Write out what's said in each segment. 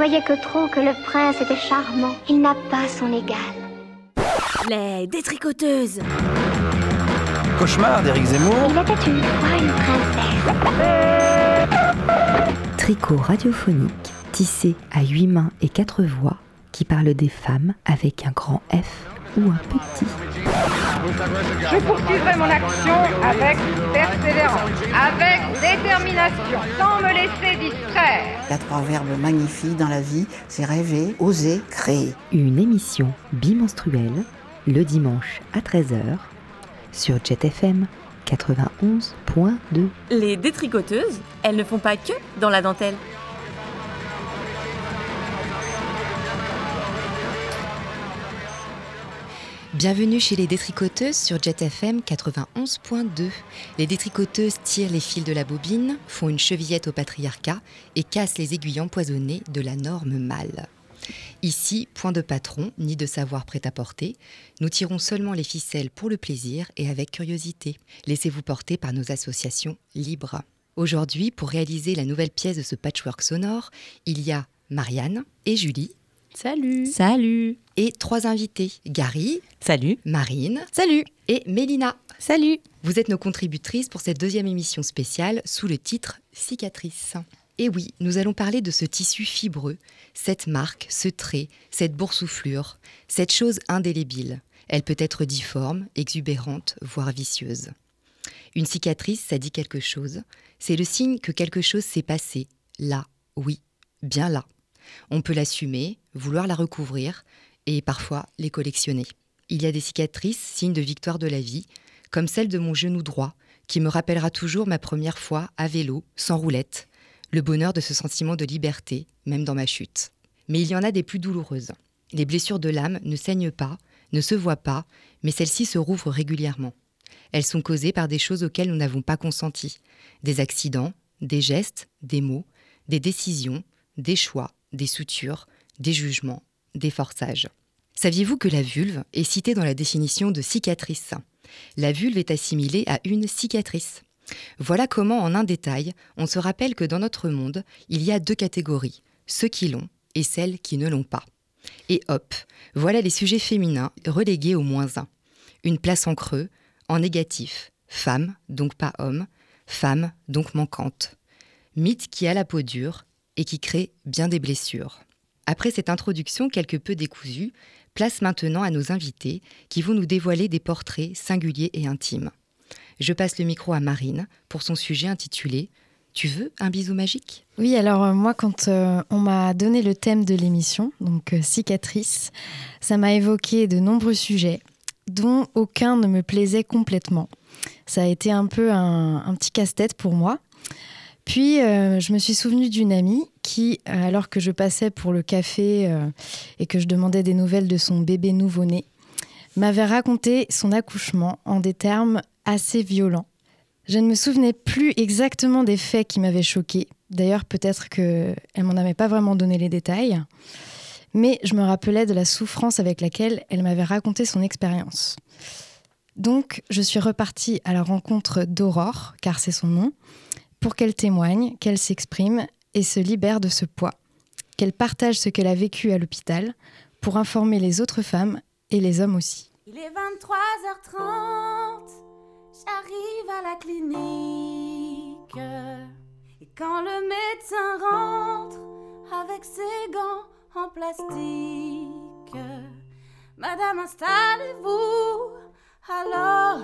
voyais que trop que le prince était charmant. Il n'a pas son égal. Les détricoteuses Cauchemar d'Éric Zemmour. Il était une fois une princesse. Tricot radiophonique, tissé à huit mains et quatre voix, qui parle des femmes avec un grand F ou un petit. Je poursuivrai mon action avec persévérance, avec détermination, sans me laisser distraire. Il y a trois verbes magnifiques dans la vie, c'est rêver, oser, créer. Une émission bimenstruelle, le dimanche à 13h, sur JetFM 91.2. Les détricoteuses, elles ne font pas que dans la dentelle. Bienvenue chez les détricoteuses sur JetFM 91.2. Les détricoteuses tirent les fils de la bobine, font une chevillette au patriarcat et cassent les aiguilles empoisonnées de la norme mâle. Ici, point de patron, ni de savoir prêt-à-porter. Nous tirons seulement les ficelles pour le plaisir et avec curiosité. Laissez-vous porter par nos associations libres. Aujourd'hui, pour réaliser la nouvelle pièce de ce patchwork sonore, il y a Marianne et Julie. Salut Salut Et trois invités, Gary. Salut Marine. Salut Et Mélina. Salut Vous êtes nos contributrices pour cette deuxième émission spéciale sous le titre Cicatrice. Et oui, nous allons parler de ce tissu fibreux, cette marque, ce trait, cette boursouflure, cette chose indélébile. Elle peut être difforme, exubérante, voire vicieuse. Une cicatrice, ça dit quelque chose. C'est le signe que quelque chose s'est passé. Là, oui, bien là. On peut l'assumer, vouloir la recouvrir et parfois les collectionner. Il y a des cicatrices, signes de victoire de la vie, comme celle de mon genou droit, qui me rappellera toujours ma première fois à vélo, sans roulette, le bonheur de ce sentiment de liberté, même dans ma chute. Mais il y en a des plus douloureuses. Les blessures de l'âme ne saignent pas, ne se voient pas, mais celles-ci se rouvrent régulièrement. Elles sont causées par des choses auxquelles nous n'avons pas consenti. Des accidents, des gestes, des mots, des décisions, des choix, des sutures, des jugements, des forçages. Saviez-vous que la vulve est citée dans la définition de cicatrice? La vulve est assimilée à une cicatrice. Voilà comment, en un détail, on se rappelle que dans notre monde, il y a deux catégories, ceux qui l'ont et celles qui ne l'ont pas. Et hop, voilà les sujets féminins relégués au moins un. Une place en creux, en négatif, femme, donc pas homme, femme, donc manquante. Mythe qui a la peau dure et qui crée bien des blessures. Après cette introduction quelque peu décousue, place maintenant à nos invités qui vont nous dévoiler des portraits singuliers et intimes. Je passe le micro à Marine pour son sujet intitulé Tu veux un bisou magique? Oui, alors euh, moi, quand euh, on m'a donné le thème de l'émission, donc euh, cicatrice, ça m'a évoqué de nombreux sujets dont aucun ne me plaisait complètement. Ça a été un peu un, un petit casse-tête pour moi. Puis, euh, je me suis souvenue d'une amie qui, euh, alors que je passais pour le café euh, et que je demandais des nouvelles de son bébé nouveau-né, m'avait raconté son accouchement en des termes assez violents. Je ne me souvenais plus exactement des faits qui m'avaient choquée. D'ailleurs, peut-être qu'elle m'en avait pas vraiment donné les détails. Mais je me rappelais de la souffrance avec laquelle elle m'avait raconté son expérience. Donc, je suis repartie à la rencontre d'Aurore, car c'est son nom, pour qu'elle témoigne, qu'elle s'exprime et se libère de ce poids, qu'elle partage ce qu'elle a vécu à l'hôpital pour informer les autres femmes et les hommes aussi. Il est 23h30, j'arrive à la clinique. Et quand le médecin rentre avec ses gants en plastique, Madame, installez-vous, alors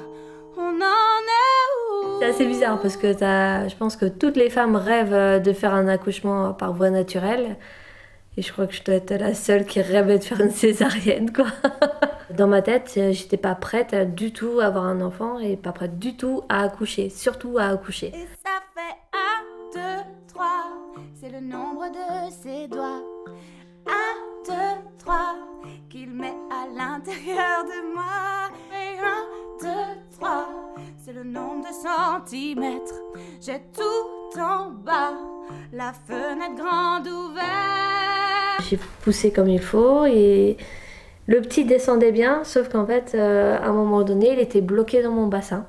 on en est où? C'est assez bizarre parce que as, je pense que toutes les femmes rêvent de faire un accouchement par voie naturelle. Et je crois que je dois être la seule qui rêvait de faire une césarienne, quoi. Dans ma tête, j'étais pas prête du tout à avoir un enfant et pas prête du tout à accoucher, surtout à accoucher. Et ça fait 1, 2, 3, c'est le nombre de ses doigts. 1, 2, 3, qu'il met à l'intérieur de moi. Et 1, 2, 3, c'est le nombre de centimètres. J'ai tout en bas, la fenêtre grande ouverte. J'ai poussé comme il faut et le petit descendait bien, sauf qu'en fait, euh, à un moment donné, il était bloqué dans mon bassin.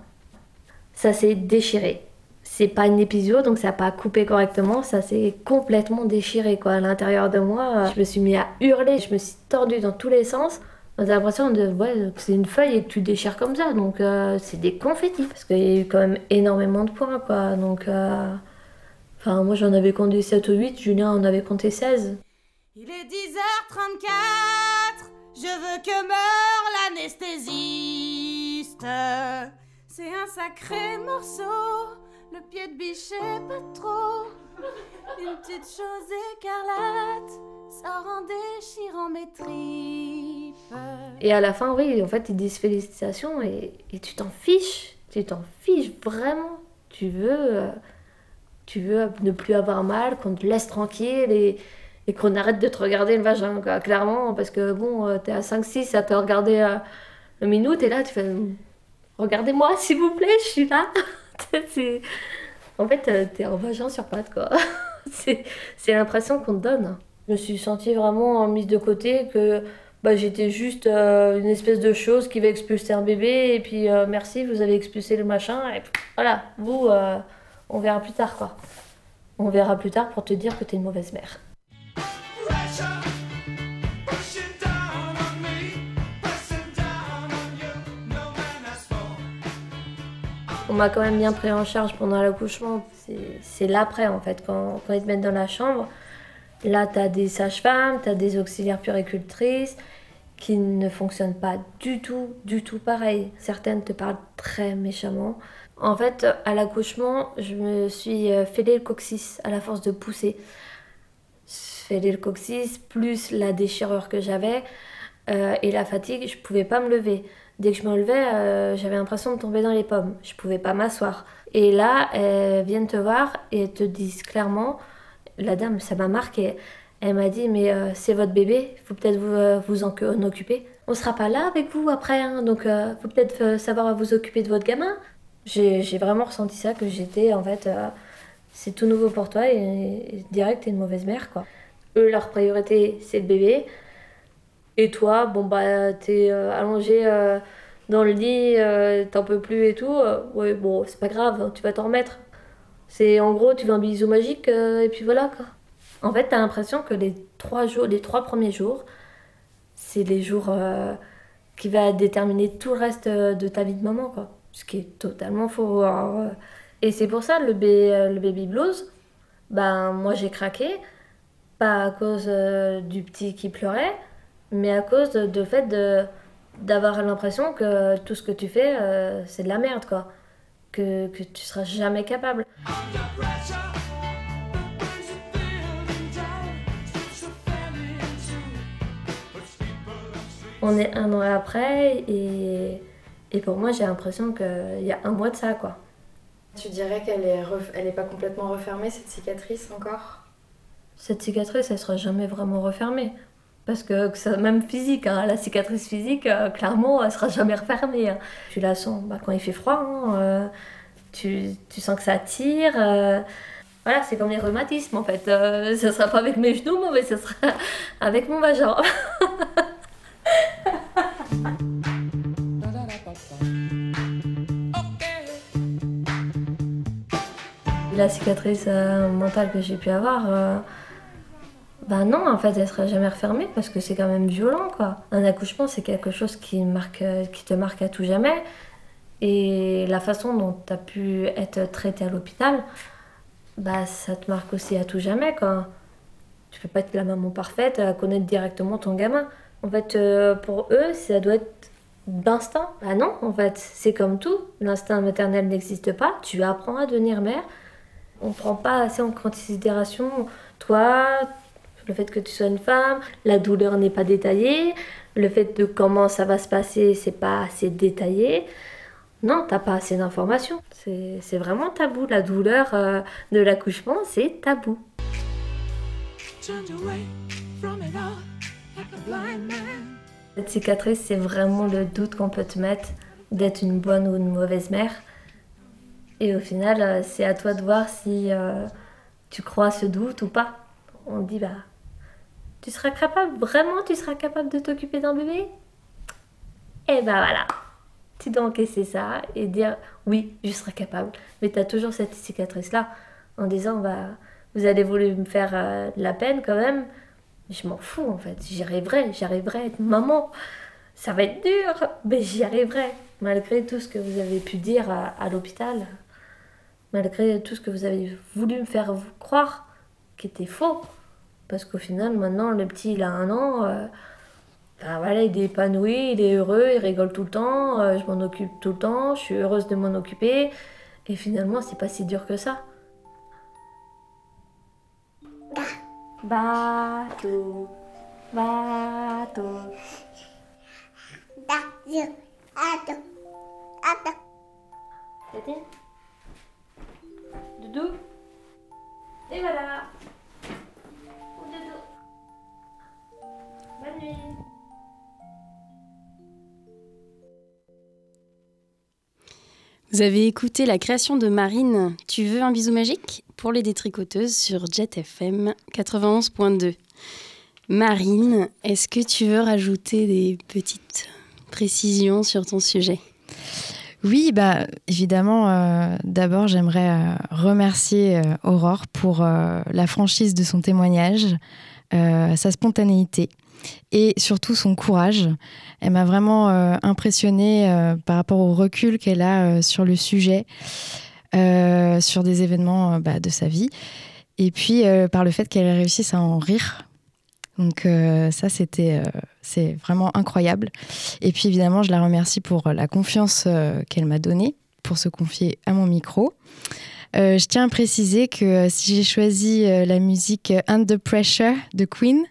Ça s'est déchiré. c'est pas une épisode, donc ça n'a pas coupé correctement, ça s'est complètement déchiré quoi. À l'intérieur de moi, je me suis mis à hurler, je me suis tordue dans tous les sens. On a l'impression de que c'est une feuille et que tu déchires comme ça, donc euh, c'est des confettis. Parce qu'il y a eu quand même énormément de points quoi, donc. Euh, enfin, moi j'en avais compté 7 ou 8, Julien en avait compté 16. Il est 10h34, je veux que meure l'anesthésiste. C'est un sacré morceau, le pied de bichet pas trop. Une petite chose écarlate sort en déchirant mes tripes. Et à la fin, oui, en fait, ils disent félicitations et, tu t'en fiches. Tu t'en fiches vraiment. Tu veux, euh, tu veux ne plus avoir mal, qu'on te laisse tranquille et, qu'on arrête de te regarder le vagin, quoi, clairement. Parce que bon, euh, t'es à 5-6 à te regarder euh, une minute et là, tu fais Regardez-moi, s'il vous plaît, je suis là. En fait, t'es un vagin sur pattes, quoi. c'est l'impression qu'on te donne. Je me suis sentie vraiment mise de côté, que bah, j'étais juste euh, une espèce de chose qui va expulser un bébé, et puis euh, merci, vous avez expulsé le machin, et voilà, vous, euh, on verra plus tard, quoi. On verra plus tard pour te dire que t'es une mauvaise mère. On m'a quand même bien pris en charge pendant l'accouchement. C'est- C'est l'après en fait, quand, quand ils te mettent dans la chambre. Là, tu as des sages-femmes, tu as des auxiliaires puricultrices qui ne fonctionnent pas du tout, du tout pareil. Certaines te parlent très méchamment. En fait, à l'accouchement, je me suis euh, fêlé le coccyx à la force de pousser. Fêlé le coccyx, plus la déchirure que j'avais euh, et la fatigue, je pouvais pas me lever. Dès que je me levais, euh, j'avais l'impression de tomber dans les pommes. Je pouvais pas m'asseoir. Et là, elles viennent te voir et te disent clairement, la dame, ça m'a marqué. Elle m'a dit, mais euh, c'est votre bébé, il faut peut-être vous, euh, en, occuper. On sera pas là avec vous après, hein, donc il faut peut-être euh, savoir vous occuper de votre gamin. J'ai vraiment ressenti ça, que j'étais en fait, euh, c'est tout nouveau pour toi et, et direct, t'es une mauvaise mère quoi. Eux, leur priorité, c'est le bébé. Et toi, bon bah t'es euh, allongé euh, dans le lit, euh, t'en peux plus et tout. euh, ouais, bon, c'est pas grave, hein, tu vas t'en remettre. C'est en gros, tu veux un bisou magique euh, et puis voilà quoi. En fait, t'as l'impression que les trois jours, les trois premiers jours, c'est les jours euh, qui va déterminer tout le reste euh, de ta vie de maman quoi. Ce qui est totalement faux. Euh, et c'est pour ça le, baby blues, ben moi j'ai craqué, pas à cause du petit qui pleurait, mais à cause de, fait d'avoir l'impression que tout ce que tu fais c'est de la merde quoi que, que tu seras jamais capable. On est un an après et, et pour moi j'ai l'impression qu'il y a un mois de ça quoi. Tu dirais qu'elle est, ref- elle est pas complètement refermée, cette cicatrice encore? Cette cicatrice elle sera jamais vraiment refermée parce que, que même physique hein, la cicatrice physique euh, clairement elle sera jamais refermée hein. tu la sens quand il fait froid hein, euh, tu, sens que ça tire euh, voilà c'est comme les rhumatismes en fait Euh, ça sera pas avec mes genoux mais ça sera avec mon vagin la cicatrice mentale que j'ai pu avoir, bah non, en fait, elle sera jamais refermée parce que c'est quand même violent, quoi. Un accouchement, c'est quelque chose qui, marque, qui te marque à tout jamais. Et la façon dont tu as pu être traité à l'hôpital, bah ça te marque aussi à tout jamais, quoi. Tu peux pas être la maman parfaite à connaître directement ton gamin. En fait, euh, pour eux, ça doit être d'instinct. Bah non, en fait, c'est comme tout. L'instinct maternel n'existe pas. Tu apprends à devenir mère. On prend pas assez en considération toi, le fait que tu sois une femme, la douleur n'est pas détaillée, le fait de comment ça va se passer, c'est pas assez détaillé. Non, t'as pas assez d'informations. C'est vraiment tabou. La douleur euh, de l'accouchement, c'est tabou. Cette cicatrice, c'est vraiment le doute qu'on peut te mettre d'être une bonne ou une mauvaise mère. Et au final, euh, c'est à toi de voir si euh, tu crois à ce doute ou pas. On dit, bah, tu seras capable, vraiment, tu seras capable de t'occuper d'un bébé? Et bah voilà. tu dois encaisser ça et dire oui, je serai capable. Mais tu as toujours cette cicatrice-là en disant bah, vous allez vouloir me faire euh, de la peine quand même. Je m'en fous en fait, j'y arriverai, j'y arriverai à être maman. Ça va être dur, mais j'y arriverai. Malgré tout ce que vous avez pu dire à, à l'hôpital, malgré tout ce que vous avez voulu me faire croire qui était faux. Parce qu'au final, maintenant, le petit, il a un an. euh, ben voilà, il est épanoui, il est heureux, il rigole tout le temps, euh, je m'en occupe tout le temps, je suis heureuse de m'en occuper. Et finalement, c'est pas si dur que ça. Bateau, bateau. C'était Doudou? Et voilà Bonne nuit. Vous avez écouté la création de Marine. Tu veux un bisou magique? Pour les détricoteuses sur Jet FM 91.2. Marine, est-ce que tu veux rajouter des petites précisions sur ton sujet? Oui, bah, évidemment, euh, d'abord, j'aimerais euh, remercier euh, Aurore pour euh, la franchise de son témoignage, euh, sa spontanéité et surtout son courage. Elle m'a vraiment euh, impressionnée euh, par rapport au recul qu'elle a euh, sur le sujet, sur des événements bah, de sa vie, et puis par le fait qu'elle réussisse à en rire. Donc ça, c'était, c'est vraiment incroyable. Et puis évidemment, je la remercie pour la confiance qu'elle m'a donnée pour se confier à mon micro. Euh, je tiens à préciser que euh, si j'ai choisi euh, la musique Under Pressure de Queen,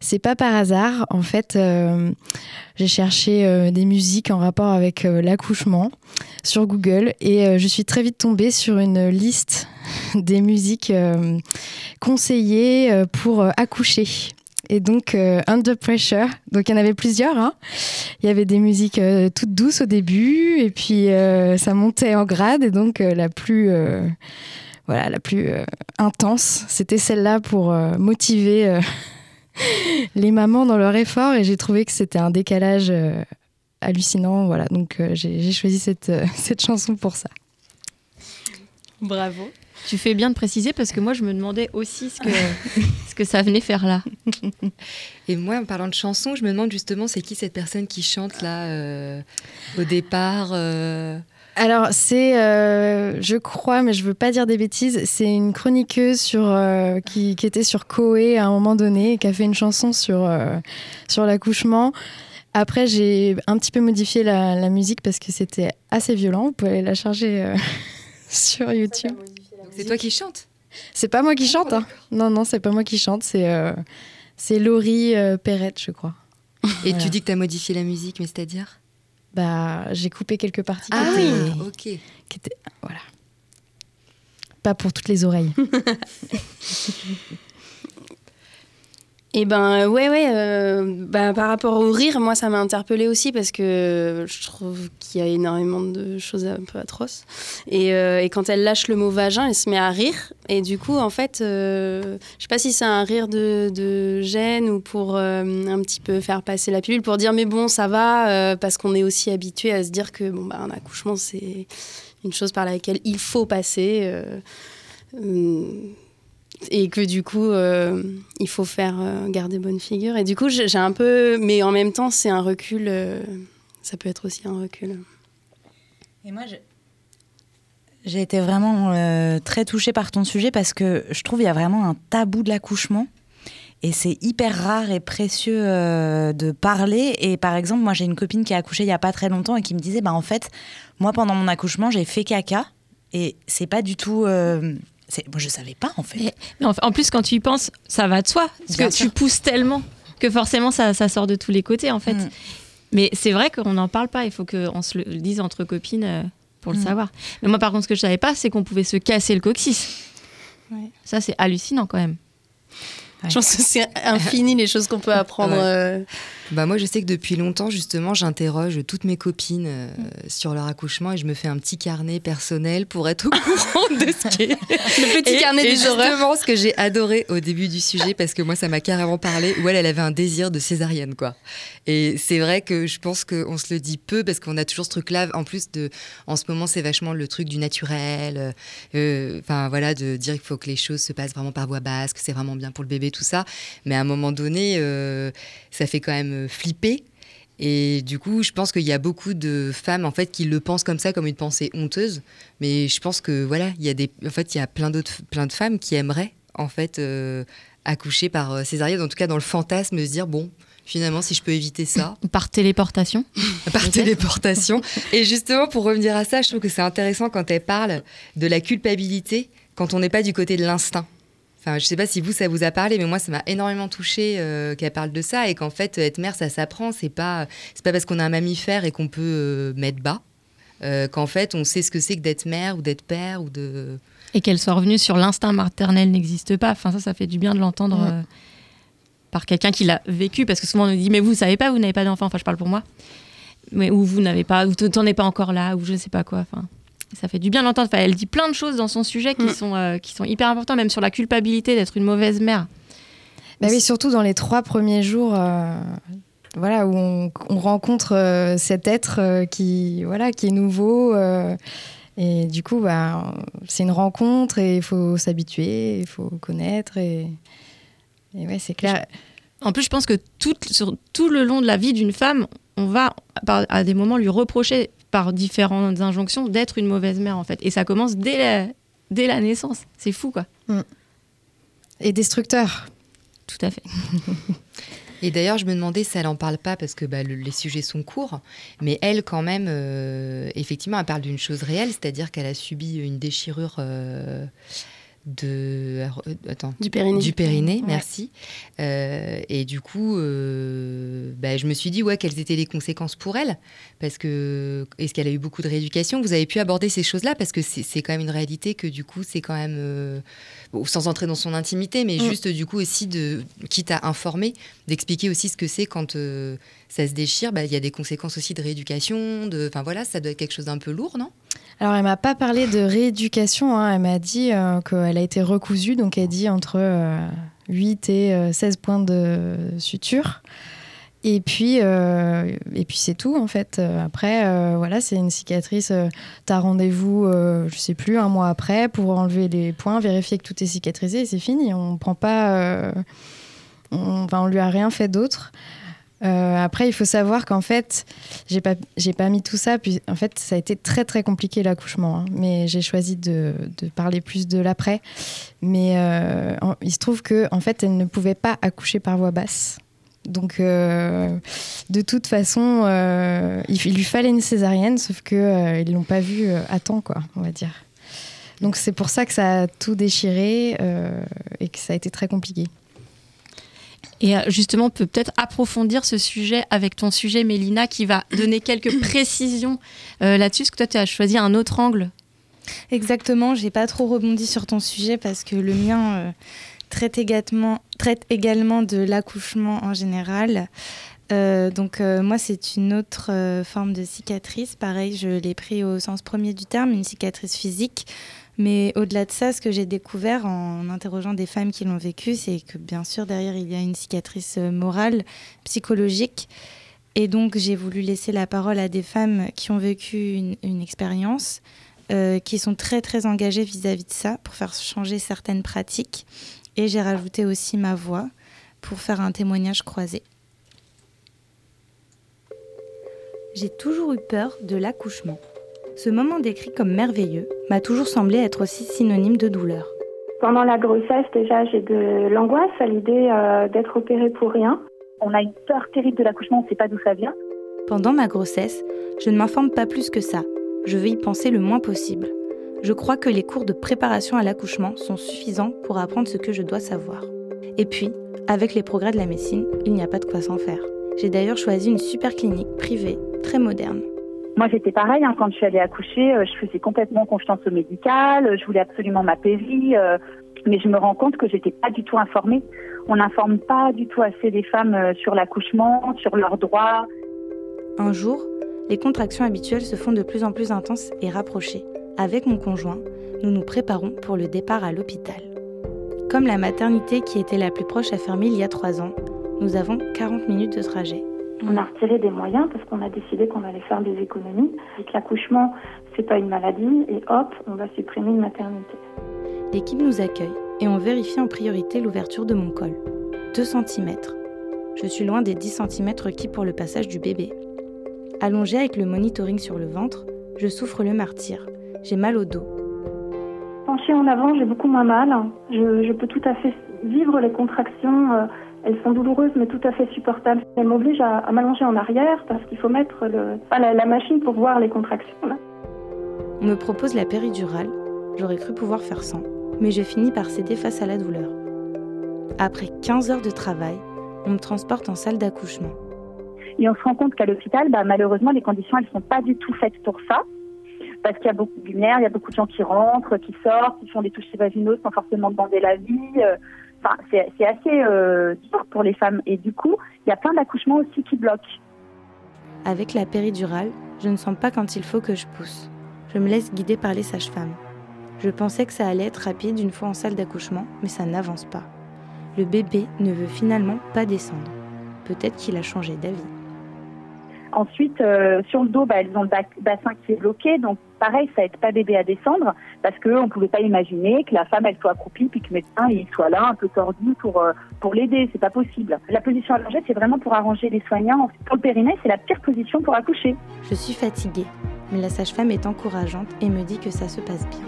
c'est pas par hasard. En fait, j'ai cherché des musiques en rapport avec l'accouchement sur Google et je suis très vite tombée sur une liste des musiques conseillées pour accoucher. Et donc, euh, Under Pressure, donc il y en avait plusieurs. hein. Il y avait des musiques euh, toutes douces au début, et puis euh, ça montait en grade, et donc la plus, voilà, la plus intense, c'était celle-là pour motiver les mamans dans leur effort, et j'ai trouvé que c'était un décalage hallucinant. Voilà, donc j'ai choisi cette, cette chanson pour ça. Bravo. Tu fais bien de préciser parce que moi, je me demandais aussi ce que, ce que ça venait faire là. Et moi, en parlant de chansons, je me demande justement, c'est qui cette personne qui chante là euh, au départ euh, Alors, c'est, euh, je crois, mais je veux pas dire des bêtises, c'est une chroniqueuse sur, euh, qui, qui était sur Koé à un moment donné et qui a fait une chanson sur, euh, sur l'accouchement. Après, j'ai un petit peu modifié la, la musique parce que c'était assez violent. Vous pouvez aller la charger euh, sur YouTube. C'est toi qui chantes C'est pas moi qui chante. hein. Non, non, c'est pas moi qui chante. C'est, euh, c'est Laurie euh, Perrette, je crois. Et Voilà. tu dis que tu as modifié la musique, mais c'est-à-dire Bah, j'ai coupé quelques parties qui Ah, étaient- ok. qui étaient- Voilà. Pas pour toutes les oreilles. Eh ben ouais ouais euh, bah, par rapport au rire moi ça m'a interpellée aussi parce que je trouve qu'il y a énormément de choses un peu atroces. Et, euh, et quand elle lâche le mot vagin elle se met à rire. Et du coup en fait euh, je sais pas si c'est un rire de, gêne ou pour un petit peu faire passer la pilule pour dire mais bon ça va parce qu'on est aussi habitué à se dire que bon bah un accouchement c'est une chose par laquelle il faut passer et que du coup, euh, il faut faire euh, garder bonne figure. Et du coup, j'ai un peu. Mais en même temps, c'est un recul. euh, ça peut être aussi un recul. Et moi, j'ai été vraiment très touchée par ton sujet parce que je trouve qu'il y a vraiment un tabou de l'accouchement. Et c'est hyper rare et précieux de parler. Et par exemple, moi, j'ai une copine qui a accouché il y a pas très longtemps et qui me disait, bah en fait, moi, pendant mon accouchement, j'ai fait caca. Et c'est pas du tout. Moi, je savais pas, en fait. Mais en, en plus, quand tu y penses, ça va de soi. Parce Bien que sûr. tu pousses tellement que forcément, ça, ça sort de tous les côtés, en fait. Mm. Mais c'est vrai qu'on n'en parle pas. Il faut qu'on se le dise entre copines euh, pour le Mm. savoir. Mais moi, par contre, ce que je savais pas, c'est qu'on pouvait se casser le coccyx. Ouais. Ça, c'est hallucinant quand même. Je pense que c'est infini les choses qu'on peut apprendre Ouais. euh, Bah moi, je sais que depuis longtemps, justement, j'interroge toutes mes copines euh, sur leur accouchement et je me fais un petit carnet personnel pour être au courant de ce qui est. Le petit Et- carnet et des justement, ce que j'ai adoré au début du sujet, parce que moi, ça m'a carrément parlé, où elle, elle avait un désir de césarienne, quoi. Et c'est vrai que je pense qu'on se le dit peu, parce qu'on a toujours ce truc-là. En plus, de, en ce moment, c'est vachement le truc du naturel. euh, Enfin, voilà, de dire qu'il faut que les choses se passent vraiment par voie basse, que c'est vraiment bien pour le bébé, tout ça. Mais à un moment donné, euh, ça fait quand même flipper. Et du coup, je pense qu'il y a beaucoup de femmes en fait qui le pensent comme ça, comme une pensée honteuse. Mais je pense que voilà, il y a des, en fait, il y a plein d'autres, plein de femmes qui aimeraient en fait euh, accoucher par euh, césarienne. En tout cas, dans le fantasme, se dire bon, finalement, si je peux éviter ça, Par téléportation. par téléportation. Et justement, pour revenir à ça, je trouve que c'est intéressant quand elle parle de la culpabilité quand on n'est pas du côté de l'instinct. Enfin, je sais pas si vous, ça vous a parlé, mais moi, ça m'a énormément touché qu'elle parle de ça et qu'en fait, être mère, ça s'apprend. C'est pas, c'est pas parce qu'on a un mammifère et qu'on peut euh, mettre bas euh, qu'en fait, on sait ce que c'est que d'être mère ou d'être père ou de. Et qu'elle soit revenue sur l'instinct maternel n'existe pas. Enfin, ça, ça fait du bien de l'entendre Ouais. euh, par quelqu'un qui l'a vécu. Parce que souvent, on nous dit, mais vous savez pas, vous n'avez pas d'enfant. Enfin, je parle pour moi. Mais, ou vous n'avez pas, ou t'en es pas encore là, ou je ne sais pas quoi. Enfin, ça fait du bien l'entendre. Enfin, elle dit plein de choses dans son sujet qui, Mm. sont, euh, qui sont hyper importantes, même sur la culpabilité d'être une mauvaise mère. Bah oui, surtout dans les trois premiers jours, euh, voilà, où on, on rencontre euh, cet être qui, voilà, qui est nouveau. et du coup, bah, c'est une rencontre et il faut s'habituer, il faut connaître. Et, et ouais, c'est clair. En plus, je pense que tout, sur tout le long de la vie d'une femme, on va à des moments lui reprocher par différentes injonctions d'être une mauvaise mère en fait. Et ça commence dès la, dès la naissance. C'est fou quoi. Et destructeur. Tout à fait. Et d'ailleurs, je me demandais si elle en parle pas parce que bah, le- les sujets sont courts, mais elle, quand même, euh, effectivement, elle parle d'une chose réelle, c'est-à-dire qu'elle a subi une déchirure euh, de. euh, attends. Du périnée. Du périnée, Ouais. merci. Euh, et du coup, euh, bah, je me suis dit, ouais, quelles étaient les conséquences pour elle? Parce que, est-ce qu'elle a eu beaucoup de rééducation? Vous avez pu aborder ces choses-là Parce que c'est quand même une réalité que, du coup, c'est quand même. euh, bon, sans entrer dans son intimité, mais Mm. juste, du coup, aussi, de, quitte à informer, d'expliquer aussi ce que c'est quand ça se déchire. Bah, Il y a des conséquences aussi de rééducation. de- Enfin, voilà, ça doit être quelque chose d'un peu lourd, non? Alors, elle m'a pas parlé de rééducation. hein. Elle m'a dit euh, qu'elle a été recousue. Donc, elle dit entre euh, 8 et euh, 16 points de suture. Et puis, euh, et puis c'est tout en fait. Euh, Après, euh, voilà, c'est une cicatrice. Euh, T'as rendez-vous, euh, je sais plus, un mois après pour enlever les points, vérifier que tout est cicatrisé et c'est fini. On prend pas, euh, enfin, on lui a rien fait d'autre. Euh, après, il faut savoir qu'en fait, j'ai pas, j'ai pas mis tout ça. Puis, en fait, ça a été très très compliqué l'accouchement. hein. mais j'ai choisi de, parler plus de l'après. Mais euh, il se trouve que en fait, elle ne pouvait pas accoucher par voie basse. Donc, euh, de toute façon, il, lui fallait une césarienne, sauf que ils l'ont pas vu euh, à temps, quoi, on va dire. Donc, c'est pour ça que ça a tout déchiré et que ça a été très compliqué. Et euh, justement, on peut peut-être approfondir ce sujet avec ton sujet, Mélina, qui va donner quelques précisions euh, là-dessus. Parce que toi, tu as choisi un autre angle? Exactement, j'ai pas trop rebondi sur ton sujet parce que le mien euh, traite, également, traite également de l'accouchement en général. Euh, donc euh, moi c'est une autre euh, forme de cicatrice. Pareil, je l'ai pris au sens premier du terme, une cicatrice physique. Mais au-delà de ça, ce que j'ai découvert en interrogeant des femmes qui l'ont vécu, c'est que bien sûr derrière il y a une cicatrice euh, morale, psychologique. Et donc j'ai voulu laisser la parole à des femmes qui ont vécu une, expérience, euh, qui sont très très engagées vis-à-vis de ça pour faire changer certaines pratiques. Et j'ai rajouté aussi ma voix pour faire un témoignage croisé. J'ai toujours eu peur de l'accouchement. Ce moment décrit comme merveilleux m'a toujours semblé être aussi synonyme de douleur. Pendant la grossesse, déjà, j'ai de l'angoisse à l'idée euh, d'être opérée pour rien. On a une peur terrible de l'accouchement, on ne sait pas d'où ça vient. Pendant ma grossesse, je ne m'informe pas plus que ça. Je veux y penser le moins possible. Je crois que les cours de préparation à l'accouchement sont suffisants pour apprendre ce que je dois savoir. Et puis, avec les progrès de la médecine, il n'y a pas de quoi s'en faire. J'ai d'ailleurs choisi une super clinique privée, très moderne. Moi, j'étais pareil, hein, quand je suis allée accoucher, euh, je faisais complètement confiance au médical, euh, je voulais absolument ma péri, euh, Mais je me rends compte que j'étais pas du tout informée. On n'informe pas du tout assez les femmes euh, sur l'accouchement, sur leurs droits. Un jour, les contractions habituelles se font de plus en plus intenses et rapprochées. Avec mon conjoint, nous nous préparons pour le départ à l'hôpital. Comme la maternité qui était la plus proche a fermé il y a trois ans, nous avons 40 minutes de trajet. On a retiré des moyens parce qu'on a décidé qu'on allait faire des économies et que l'accouchement, c'est pas une maladie et hop, on va supprimer une maternité. L'équipe nous accueille et on vérifie en priorité l'ouverture de mon col. 2 cm. Je suis loin des 10 cm requis pour le passage du bébé. Allongée avec le monitoring sur le ventre, je souffre le martyr. J'ai mal au dos. Penchée en avant, j'ai beaucoup moins mal. Je, je, peux tout à fait vivre les contractions. Euh, elles sont douloureuses mais tout à fait supportables. Elles m'obligent à, à m'allonger en arrière parce qu'il faut mettre le, enfin, la, la, machine pour voir les contractions. Là. On me propose la péridurale. J'aurais cru pouvoir faire sans, mais je finis par céder face à la douleur. Après 15 heures de travail, on me transporte en salle d'accouchement. Et on se rend compte qu'à l'hôpital, bah, malheureusement, les conditions, elles sont pas du tout faites pour ça. Parce qu'il y a beaucoup de lumière, il y a beaucoup de gens qui rentrent, qui sortent, qui font des touches vagineuses sans forcément demander l'avis. Enfin, c'est assez euh, dur pour les femmes. Et du coup, il y a plein d'accouchements aussi qui bloquent. Avec la péridurale, je ne sens pas quand il faut que je pousse. Je me laisse guider par les sages-femmes. Je pensais que ça allait être rapide une fois en salle d'accouchement, mais ça n'avance pas. Le bébé ne veut finalement pas descendre. Peut-être qu'il a changé d'avis. Ensuite, euh, sur le dos, bah, elles ont le bassin qui est bloqué, donc pareil, ça aide pas bébé à descendre parce qu'on ne pouvait pas imaginer que la femme elle soit accroupie puis que le médecin il soit là un peu tordu pour euh, pour l'aider, c'est pas possible. La position allongée, c'est vraiment pour arranger les soignants. Pour le périnée, c'est la pire position pour accoucher. Je suis fatiguée, mais la sage-femme est encourageante et me dit que ça se passe bien.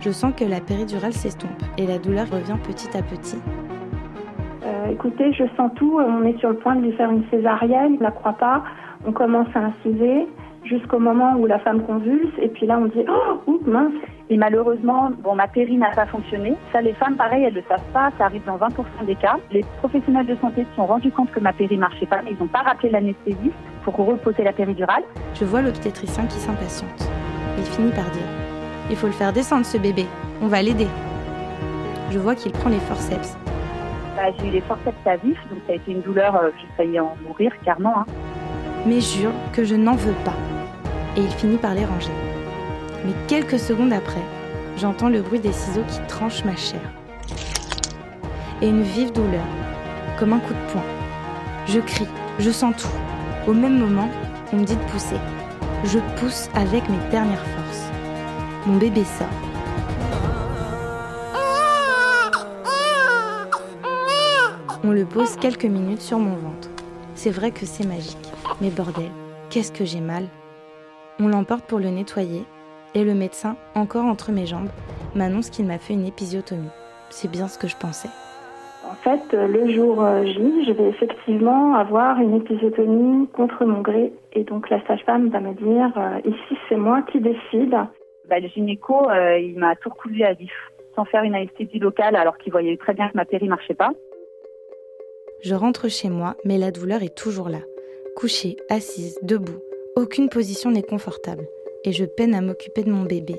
Je sens que la péridurale s'estompe et la douleur revient petit à petit. Euh, écoutez, je sens tout. On est sur le point de lui faire une césarienne. Je la croit pas. On commence à inciser jusqu'au moment où la femme convulse. Et puis là, on dit Oh, oups, mince. Et malheureusement, bon, ma péri n'a pas fonctionné. Ça, les femmes, pareil, elles ne le savent pas. Ça arrive dans 20% des cas. Les professionnels de santé se sont rendus compte que ma péri marchait pas. Mais ils n'ont pas rappelé l'anesthésiste pour reposer la péridurale. Je vois l'obstétricien qui s'impatiente. Il finit par dire Il faut le faire descendre, ce bébé. On va l'aider. Je vois qu'il prend les forceps. Bah, j'ai eu les forceps à vif, donc ça a été une douleur, euh, j'ai failli en mourir, clairement. Hein. Mais jure que je n'en veux pas. Et il finit par les ranger. Mais quelques secondes après, j'entends le bruit des ciseaux qui tranchent ma chair. Et une vive douleur, comme un coup de poing. Je crie, je sens tout. Au même moment, on me dit de pousser. Je pousse avec mes dernières forces. Mon bébé sort. On le pose quelques minutes sur mon ventre. C'est vrai que c'est magique. Mais bordel, qu'est-ce que j'ai mal. On l'emporte pour le nettoyer et le médecin, encore entre mes jambes, m'annonce qu'il m'a fait une épisiotomie. C'est bien ce que je pensais. En fait, le jour J, je vais effectivement avoir une épisiotomie contre mon gré. Et donc la sage-femme va me dire, euh, ici c'est moi qui décide. Bah, le gynéco, euh, il m'a tout recoulu à vif, sans faire une anesthésie locale alors qu'il voyait très bien que ma péri marchait pas. Je rentre chez moi, mais la douleur est toujours là. Couchée, assise, debout, aucune position n'est confortable. Et je peine à m'occuper de mon bébé.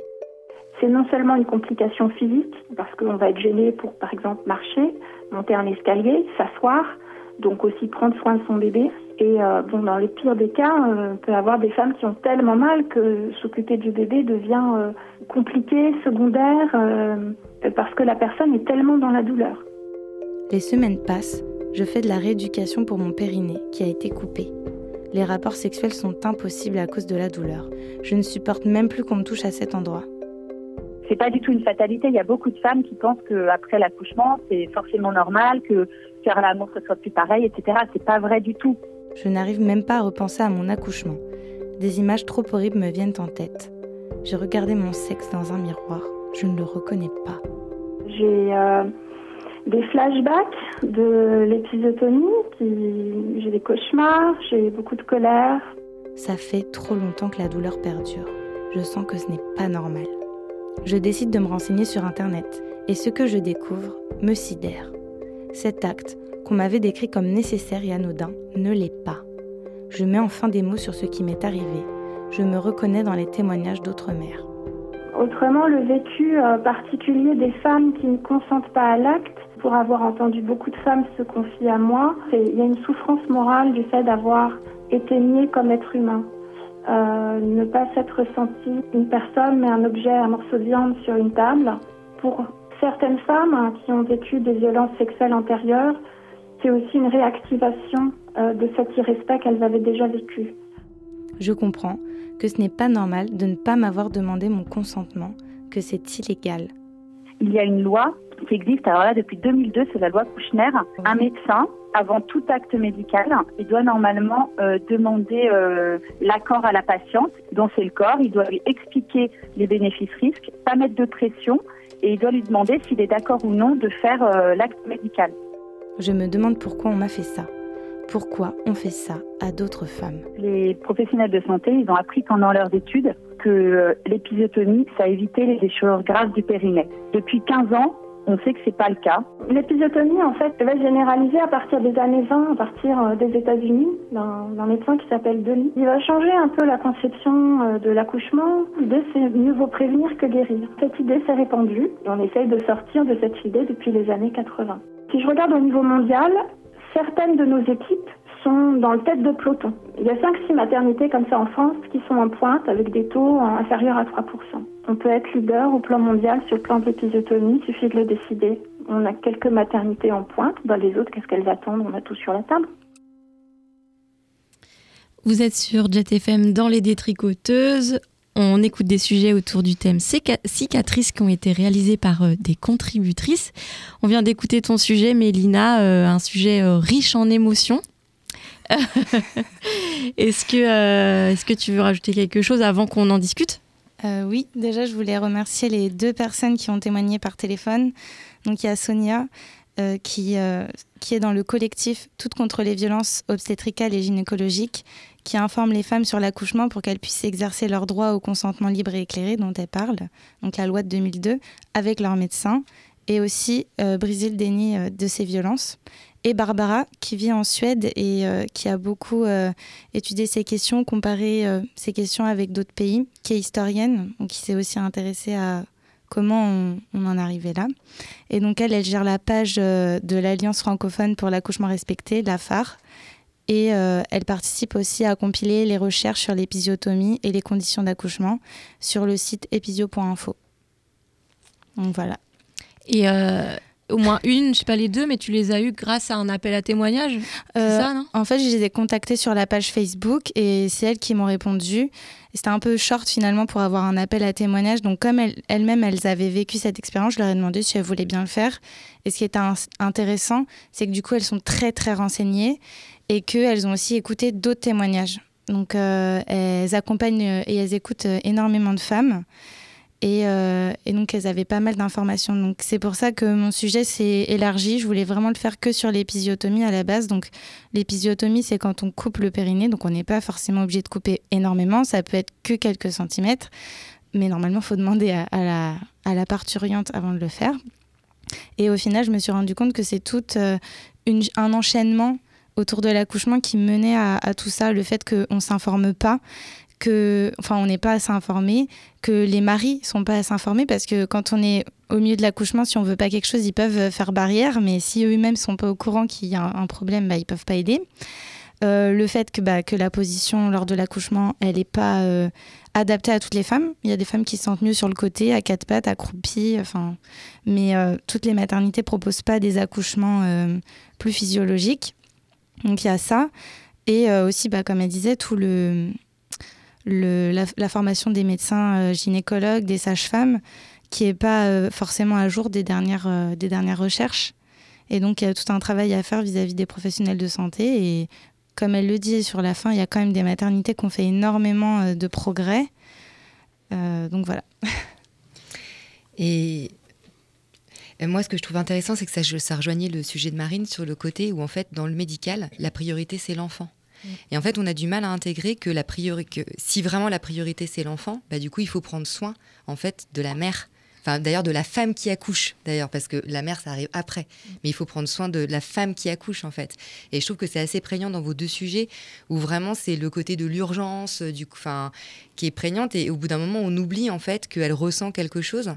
C'est non seulement une complication physique, parce qu'on va être gêné pour, par exemple, marcher, monter un escalier, s'asseoir, donc aussi prendre soin de son bébé. Et euh, bon, dans le pire des cas, euh, on peut avoir des femmes qui ont tellement mal que s'occuper du bébé devient euh, compliqué, secondaire, parce que la personne est tellement dans la douleur. Les semaines passent, je fais de la rééducation pour mon périnée qui a été coupé. Les rapports sexuels sont impossibles à cause de la douleur. Je ne supporte même plus qu'on me touche à cet endroit. C'est pas du tout une fatalité. Il y a beaucoup de femmes qui pensent qu'après l'accouchement, c'est forcément normal, que faire l'amour ce soit plus pareil, etc. C'est pas vrai du tout. Je n'arrive même pas à repenser à mon accouchement. Des images trop horribles me viennent en tête. J'ai regardé mon sexe dans un miroir. Je ne le reconnais pas. J'ai euh, des flashbacks de l'épisiotomie, qui... j'ai des cauchemars, j'ai beaucoup de colère. Ça fait trop longtemps que la douleur perdure. Je sens que ce n'est pas normal. Je décide de me renseigner sur Internet et ce que je découvre me sidère. Cet acte, qu'on m'avait décrit comme nécessaire et anodin, ne l'est pas. Je mets enfin des mots sur ce qui m'est arrivé. Je me reconnais dans les témoignages d'autres mères. Autrement, le vécu euh, particulier des femmes qui ne consentent pas à l'acte, pour avoir entendu beaucoup de femmes se confier à moi, il y a une souffrance morale du fait d'avoir été nié comme être humain. Euh, ne pas s'être ressenti une personne mais un objet, un morceau de viande sur une table. Pour certaines femmes hein, qui ont vécu des violences sexuelles antérieures, c'est aussi une réactivation euh, de cet irrespect qu'elles avaient déjà vécu. Je comprends que ce n'est pas normal de ne pas m'avoir demandé mon consentement, que c'est illégal. Il y a une loi qui existe, alors là depuis 2002, c'est la loi Kouchner. Un médecin, avant tout acte médical, il doit normalement euh, demander euh, l'accord à la patiente dont c'est le corps, il doit lui expliquer les bénéfices-risques, pas mettre de pression et il doit lui demander s'il est d'accord ou non de faire euh, l'acte médical. Je me demande pourquoi on m'a fait ça. Pourquoi on fait ça à d'autres femmes? Les professionnels de santé, ils ont appris pendant leurs études que l'épisiotomie, ça évitait les déchirures graves du périnée. Depuis 15 ans, on sait que c'est pas le cas. L'épisiotomie, en fait, va être généralisée à partir des années 20, à partir euh, des États-Unis, d'un médecin qui s'appelle Denis. Il va changer un peu la conception euh, de l'accouchement. L'idée, c'est mieux vaut prévenir que guérir. Cette idée s'est répandue et on essaye de sortir de cette idée depuis les années 80. Si je regarde au niveau mondial, certaines de nos équipes dans le tête de peloton. Il y a 5-6 maternités comme ça en France qui sont en pointe avec des taux inférieurs à 3%. On peut être leader au plan mondial sur le plan de l'épisiotomie, il suffit de le décider. On a quelques maternités en pointe, bah, les autres, qu'est-ce qu'elles attendent? On a tout sur la table. Vous êtes sur Jet FM dans les détricoteuses. On écoute des sujets autour du thème cicatrices qui ont été réalisés par euh, des contributrices. On vient d'écouter ton sujet, Mélina, euh, un sujet euh, riche en émotions. est-ce que, est que tu veux rajouter quelque chose avant qu'on en discute? Oui, déjà, je voulais remercier les deux personnes qui ont témoigné par téléphone. Donc, il y a Sonia. qui, qui est dans le collectif Toutes contre les violences obstétricales et gynécologiques, qui informe les femmes sur l'accouchement pour qu'elles puissent exercer leur droit au consentement libre et éclairé dont elle parle, donc la loi de 2002, avec leur médecin, et aussi euh, briser le déni euh, de ces violences. Barbara, qui vit en Suède et euh, qui a beaucoup euh, étudié ces questions, comparé ces questions avec d'autres pays, qui est historienne, donc qui s'est aussi intéressée à comment on, on, en arrivait là. Et donc elle, elle gère la page de l'Alliance francophone pour l'accouchement respecté, la phare, et euh, elle participe aussi à compiler les recherches sur l'épisiotomie et les conditions d'accouchement sur le site épisio.info. Donc voilà. Et euh, au moins une, je sais pas les deux, mais tu les as eues grâce à un appel à témoignage euh, ça, non? En fait, je les ai contactées sur la page Facebook et c'est elles qui m'ont répondu. C'était un peu short finalement pour avoir un appel à témoignage. Donc comme elles-mêmes, elles, avaient vécu cette expérience, je leur ai demandé si elles voulaient bien le faire. Et ce qui était intéressant, c'est que du coup, elles sont très très renseignées et qu'elles ont aussi écouté d'autres témoignages. Donc euh, elles accompagnent et elles écoutent énormément de femmes. Et, euh, et, donc, elles avaient pas mal d'informations. Donc, c'est pour ça que mon sujet s'est élargi. Je voulais vraiment le faire que sur l'épisiotomie à la base. Donc, l'épisiotomie, c'est quand on coupe le périnée. Donc, on n'est pas forcément obligé de couper énormément. Ça peut être que quelques centimètres. Mais normalement, il faut demander à, la, à parturiente avant de le faire. Et au final, je me suis rendu compte que c'est tout euh, un enchaînement autour de l'accouchement qui menait à, à, tout ça, le fait qu'on ne s'informe pas, que, enfin, on n'est pas assez informé, que les maris sont pas assez informés parce que quand on est au milieu de l'accouchement, si on veut pas quelque chose, ils peuvent faire barrière, mais si eux-mêmes sont pas au courant qu'il y a un, problème, bah, ils peuvent pas aider. Euh, le fait que, bah, que la position lors de l'accouchement, elle n'est pas euh, adaptée à toutes les femmes. Il y a des femmes qui se sentent mieux sur le côté, à quatre pattes, accroupies. Enfin, mais euh, toutes les maternités proposent pas des accouchements plus physiologiques. Donc il y a ça. Et aussi, bah, comme elle disait, tout le, la, formation des médecins euh, gynécologues, des sages-femmes, qui n'est pas euh, forcément à jour des dernières, euh, des dernières recherches. Et donc, il y a tout un travail à faire vis-à-vis -vis des professionnels de santé. Et comme elle le dit sur la fin, il y a quand même des maternités qui ont fait énormément de progrès. Donc voilà. Et moi, ce que je trouve intéressant, c'est que ça, ça rejoignait le sujet de Marine sur le côté où, en fait, dans le médical, la priorité, c'est l'enfant. Et en fait, on a du mal à intégrer que la que si vraiment la priorité c'est l'enfant, bah, du coup, il faut prendre soin en fait de la mère Enfin, d'ailleurs, de la femme qui accouche, d'ailleurs, parce que la mère, ça arrive après. Mais il faut prendre soin de la femme qui accouche, en fait. Et je trouve que c'est assez prégnant dans vos deux sujets, où vraiment c'est le côté de l'urgence, du, enfin, qui est prégnante. Et au bout d'un moment, on oublie, en fait, qu'elle ressent quelque chose.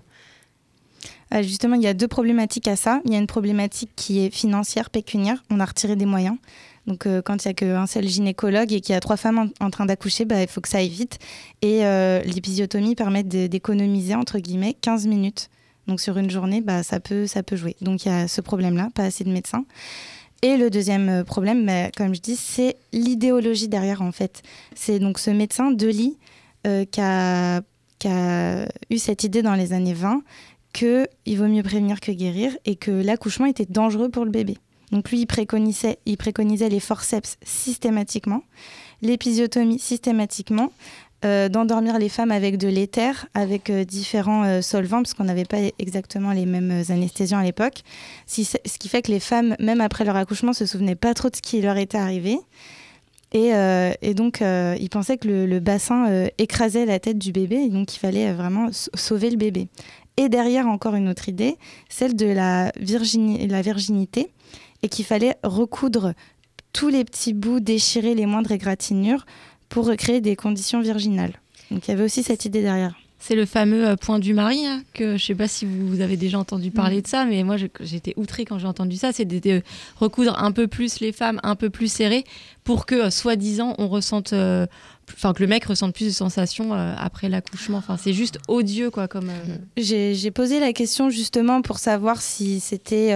Euh, justement, il y a deux problématiques à ça. Il y a une problématique qui est financière, pécuniaire. On a retiré des moyens. Donc, euh, quand il n'y a qu'un seul gynécologue et qu'il y a trois femmes en, train d'accoucher, bah, il faut que ça aille vite. Et euh, l'épisiotomie permet de- d'économiser, entre guillemets, 15 minutes. Donc, sur une journée, bah, ça, peut, ça peut jouer. Donc, il y a ce problème-là, pas assez de médecins. Et le deuxième euh, problème, bah, comme je dis, c'est l'idéologie derrière, en fait. C'est donc ce médecin, Delis, euh, qui, a, qui a eu cette idée dans les années 20 qu'il vaut mieux prévenir que guérir et que l'accouchement était dangereux pour le bébé. Donc lui, il préconisait, il préconisait les forceps systématiquement, l'épisiotomie systématiquement, euh, d'endormir les femmes avec de l'éther, avec euh, différents euh, solvants, parce qu'on n'avait pas exactement les mêmes anesthésiants à l'époque. Ce qui fait que les femmes, même après leur accouchement, se souvenaient pas trop de ce qui leur était arrivé. Et, donc, ils pensaient que le, bassin écrasait la tête du bébé, et donc il fallait vraiment sa- sauver le bébé. Et derrière, encore une autre idée, celle de la virginité, et qu'il fallait recoudre tous les petits bouts, déchirer les moindres égratignures pour recréer des conditions virginales. Donc il y avait aussi cette idée derrière. C'est le fameux euh, point du mari, hein, que je sais pas si vous avez déjà entendu parler Mm. de ça, mais moi j'étais outrée quand j'ai entendu ça, c'est de, de recoudre un peu plus les femmes, un peu plus serrées, pour que, euh, soi-disant, on ressente, euh, enfin que le mec ressente plus de sensations euh, après l'accouchement. Enfin, c'est juste odieux, quoi, comme. euh, J'ai posé la question justement pour savoir si c'était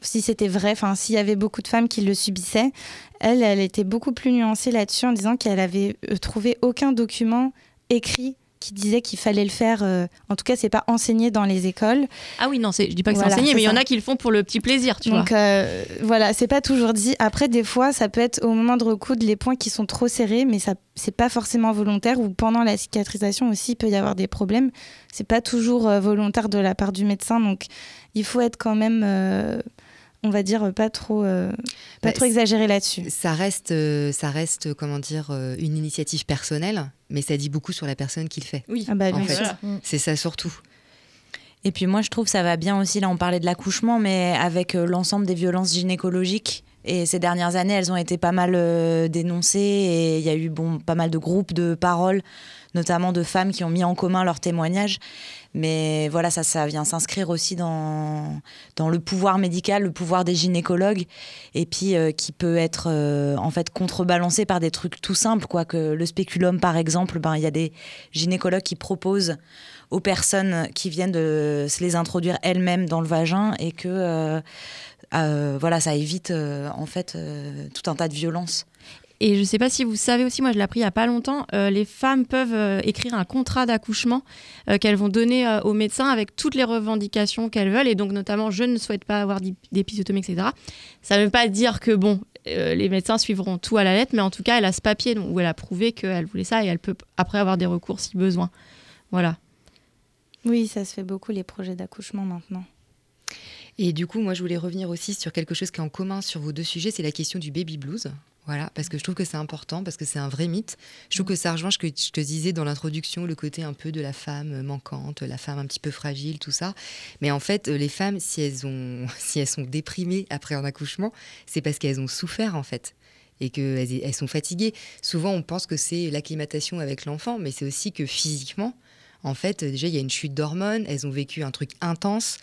si c'était vrai, enfin s'il y avait beaucoup de femmes qui le subissaient. Elle, elle était beaucoup plus nuancée là-dessus en disant qu'elle avait euh, trouvé aucun document écrit qui disait qu'il fallait le faire. euh, en tout cas, c'est pas enseigné dans les écoles. Ah oui, non, je dis pas que Voilà, c'est enseigné, mais il y en a qui le font pour le petit plaisir, tu Donc vois. euh, voilà, c'est pas toujours dit. Après, des fois, ça peut être au moment de recoudre les points qui sont trop serrés, mais ça c'est pas forcément volontaire. Ou pendant la cicatrisation aussi, il peut y avoir des problèmes. C'est pas toujours euh, volontaire de la part du médecin, donc il faut être quand même, on va dire, pas trop, euh, pas Bah, trop exagéré là-dessus. Ça reste, euh, ça reste, comment dire, euh, une initiative personnelle, mais ça dit beaucoup sur la personne qui le fait. Oui, Ah bah, en bien fait. sûr. C'est ça surtout. Et puis moi, je trouve ça va bien aussi, là on parlait de l'accouchement, mais avec euh, l'ensemble des violences gynécologiques. Et ces dernières années, elles ont été pas mal euh, dénoncées et il y a eu bon, pas mal de groupes de paroles, notamment de femmes qui ont mis en commun leurs témoignages. Mais voilà, ça, ça vient s'inscrire aussi dans, dans le pouvoir médical, le pouvoir des gynécologues, et puis euh, qui peut être euh, en fait contrebalancé par des trucs tout simples, quoi. Que le spéculum, par exemple, ben, il y a des gynécologues qui proposent aux personnes qui viennent de se les introduire elles-mêmes dans le vagin et que euh, voilà, ça évite en fait tout un tas de violences. Et je sais pas si vous savez aussi, moi je l'ai appris il y a pas longtemps, euh, les femmes peuvent euh, écrire un contrat d'accouchement euh, qu'elles vont donner euh, au médecin avec toutes les revendications qu'elles veulent, et donc notamment je ne souhaite pas avoir d'ép- d'épisiotomie, etc. Ça ne veut pas dire que bon, euh, les médecins suivront tout à la lettre, mais en tout cas elle a ce papier donc, où elle a prouvé qu'elle voulait ça et elle peut après avoir des recours si besoin. Voilà. Oui, ça se fait beaucoup les projets d'accouchement maintenant. Et du coup, moi, je voulais revenir aussi sur quelque chose qui est en commun sur vos deux sujets, c'est la question du baby blues. Voilà, parce que je trouve que c'est important, parce que c'est un vrai mythe. Je trouve que ça rejoint ce que je te disais dans l'introduction, le côté un peu de la femme manquante, la femme un petit peu fragile, tout ça. Mais en fait, les femmes, si elles, ont, si elles sont déprimées après un accouchement, c'est parce qu'elles ont souffert, en fait. Et qu'elles elles sont fatiguées. Souvent, on pense que c'est l'acclimatation avec l'enfant, mais c'est aussi que physiquement, en fait, déjà, il y a une chute d'hormones, elles ont vécu un truc intense.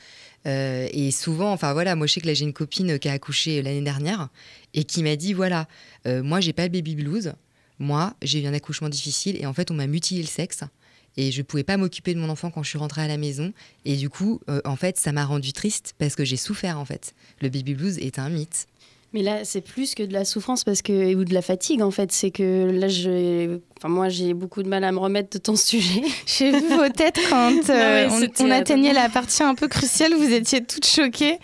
Euh, et souvent, enfin voilà, moi je sais que là j'ai une copine qui a accouché l'année dernière et qui m'a dit voilà, euh, moi j'ai pas le baby blues, moi j'ai eu un accouchement difficile et en fait on m'a mutilé le sexe et je pouvais pas m'occuper de mon enfant quand je suis rentrée à la maison et du coup euh, en fait ça m'a rendu triste parce que j'ai souffert en fait. Le baby blues est un mythe. Mais là, c'est plus que de la souffrance parce que ou de la fatigue en fait. C'est que là, je, enfin moi, j'ai beaucoup de mal à me remettre de ton sujet. J'ai vu vos têtes quand euh, on, atteignait la partie un peu cruciale. Vous étiez toutes choquées.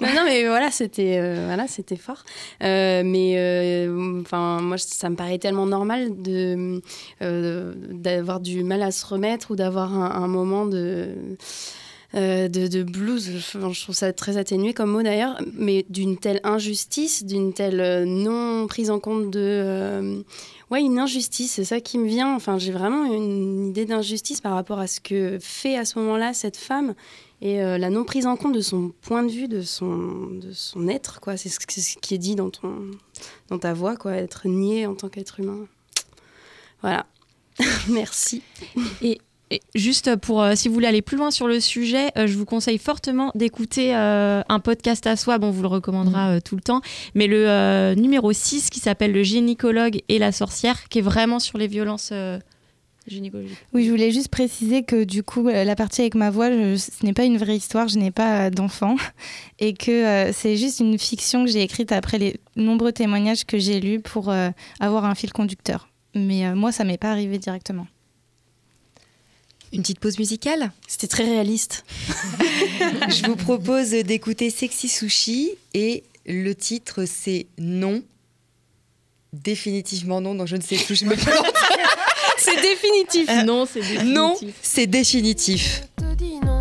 non, non, mais voilà, c'était euh, voilà, c'était fort. Euh, mais euh, enfin, moi, ça me paraît tellement normal de d'avoir du mal à se remettre ou d'avoir un, un moment de euh, de, de, blues. Je trouve ça très atténué comme mot d'ailleurs, mais d'une telle injustice, d'une telle euh, non prise en compte de. Euh, ouais, une injustice, c'est ça qui me vient. Enfin, j'ai vraiment une idée d'injustice par rapport à ce que fait à ce moment-là cette femme et euh, la non prise en compte de son point de vue, de son, de son être, quoi. C'est ce, ce, qui est dit dans, ton, dans ta voix, quoi. Être nié en tant qu'être humain. Voilà. Merci. Et et juste pour, euh, si vous voulez aller plus loin sur le sujet, euh, je vous conseille fortement d'écouter euh, un podcast à soi. Bon, on vous le recommandera euh, tout le temps. Mais le numéro 6 qui s'appelle Le gynécologue et la sorcière, qui est vraiment sur les violences gynécologiques. Oui, je voulais juste préciser que du coup, la partie avec ma voix, je- ce n'est pas une vraie histoire, je n'ai pas d'enfant. Et que c'est juste une fiction que j'ai écrite après les nombreux témoignages que j'ai lus pour avoir un fil conducteur. Mais moi, ça m'est pas arrivé directement. Une petite pause musicale C'était très réaliste. Je vous propose d'écouter Sexy Sushi et le titre c'est Non. Définitivement non, donc je ne sais plus, je me plante. c'est définitif. non, c'est définitif. Non, c'est définitif. te dis non,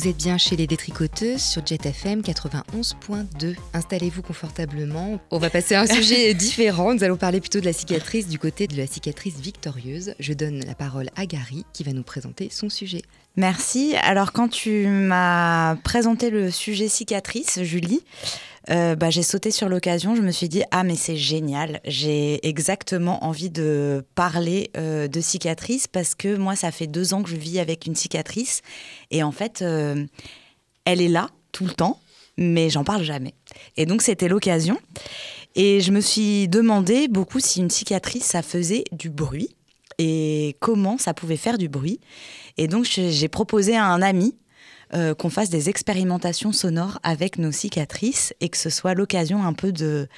Vous êtes bien chez les détricoteuses sur Jet FM 91.2. Installez-vous confortablement. On va passer à un sujet différent. Nous allons parler plutôt de la cicatrice du côté de la cicatrice victorieuse. Je donne la parole à Gary qui va nous présenter son sujet. Merci. Alors, quand tu m'as présenté le sujet cicatrice, Julie, euh, bah, j'ai sauté sur l'occasion. Je me suis dit, ah, mais c'est génial. J'ai exactement envie de parler euh, de cicatrice parce que moi, ça fait deux ans que je vis avec une cicatrice. Et en fait, euh, elle est là tout le temps, mais j'en parle jamais. Et donc, c'était l'occasion. Et je me suis demandé beaucoup si une cicatrice, ça faisait du bruit et comment ça pouvait faire du bruit. Et donc, j'ai proposé à un ami euh, qu'on fasse des expérimentations sonores avec nos cicatrices et que ce soit l'occasion un peu de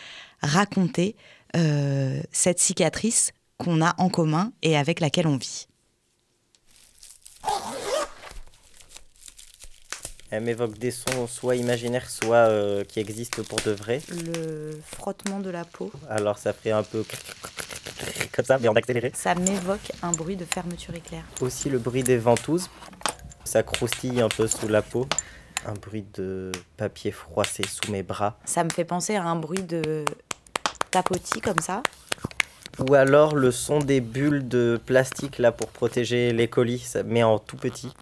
raconter euh, cette cicatrice qu'on a en commun et avec laquelle on vit. Elle m'évoque des sons soit imaginaires, soit euh, qui existent pour de vrai. Le frottement de la peau, Alors ça ferait un peu comme ça, mais en accéléré. ça m'évoque un bruit de fermeture éclair. Aussi le bruit des ventouses. Ça croustille un peu sous la peau. Un bruit de papier froissé sous mes bras. Ça me fait penser à un bruit de tapotis comme ça. Ou alors le son des bulles de plastique là pour protéger les colis, ça- mais en tout petit.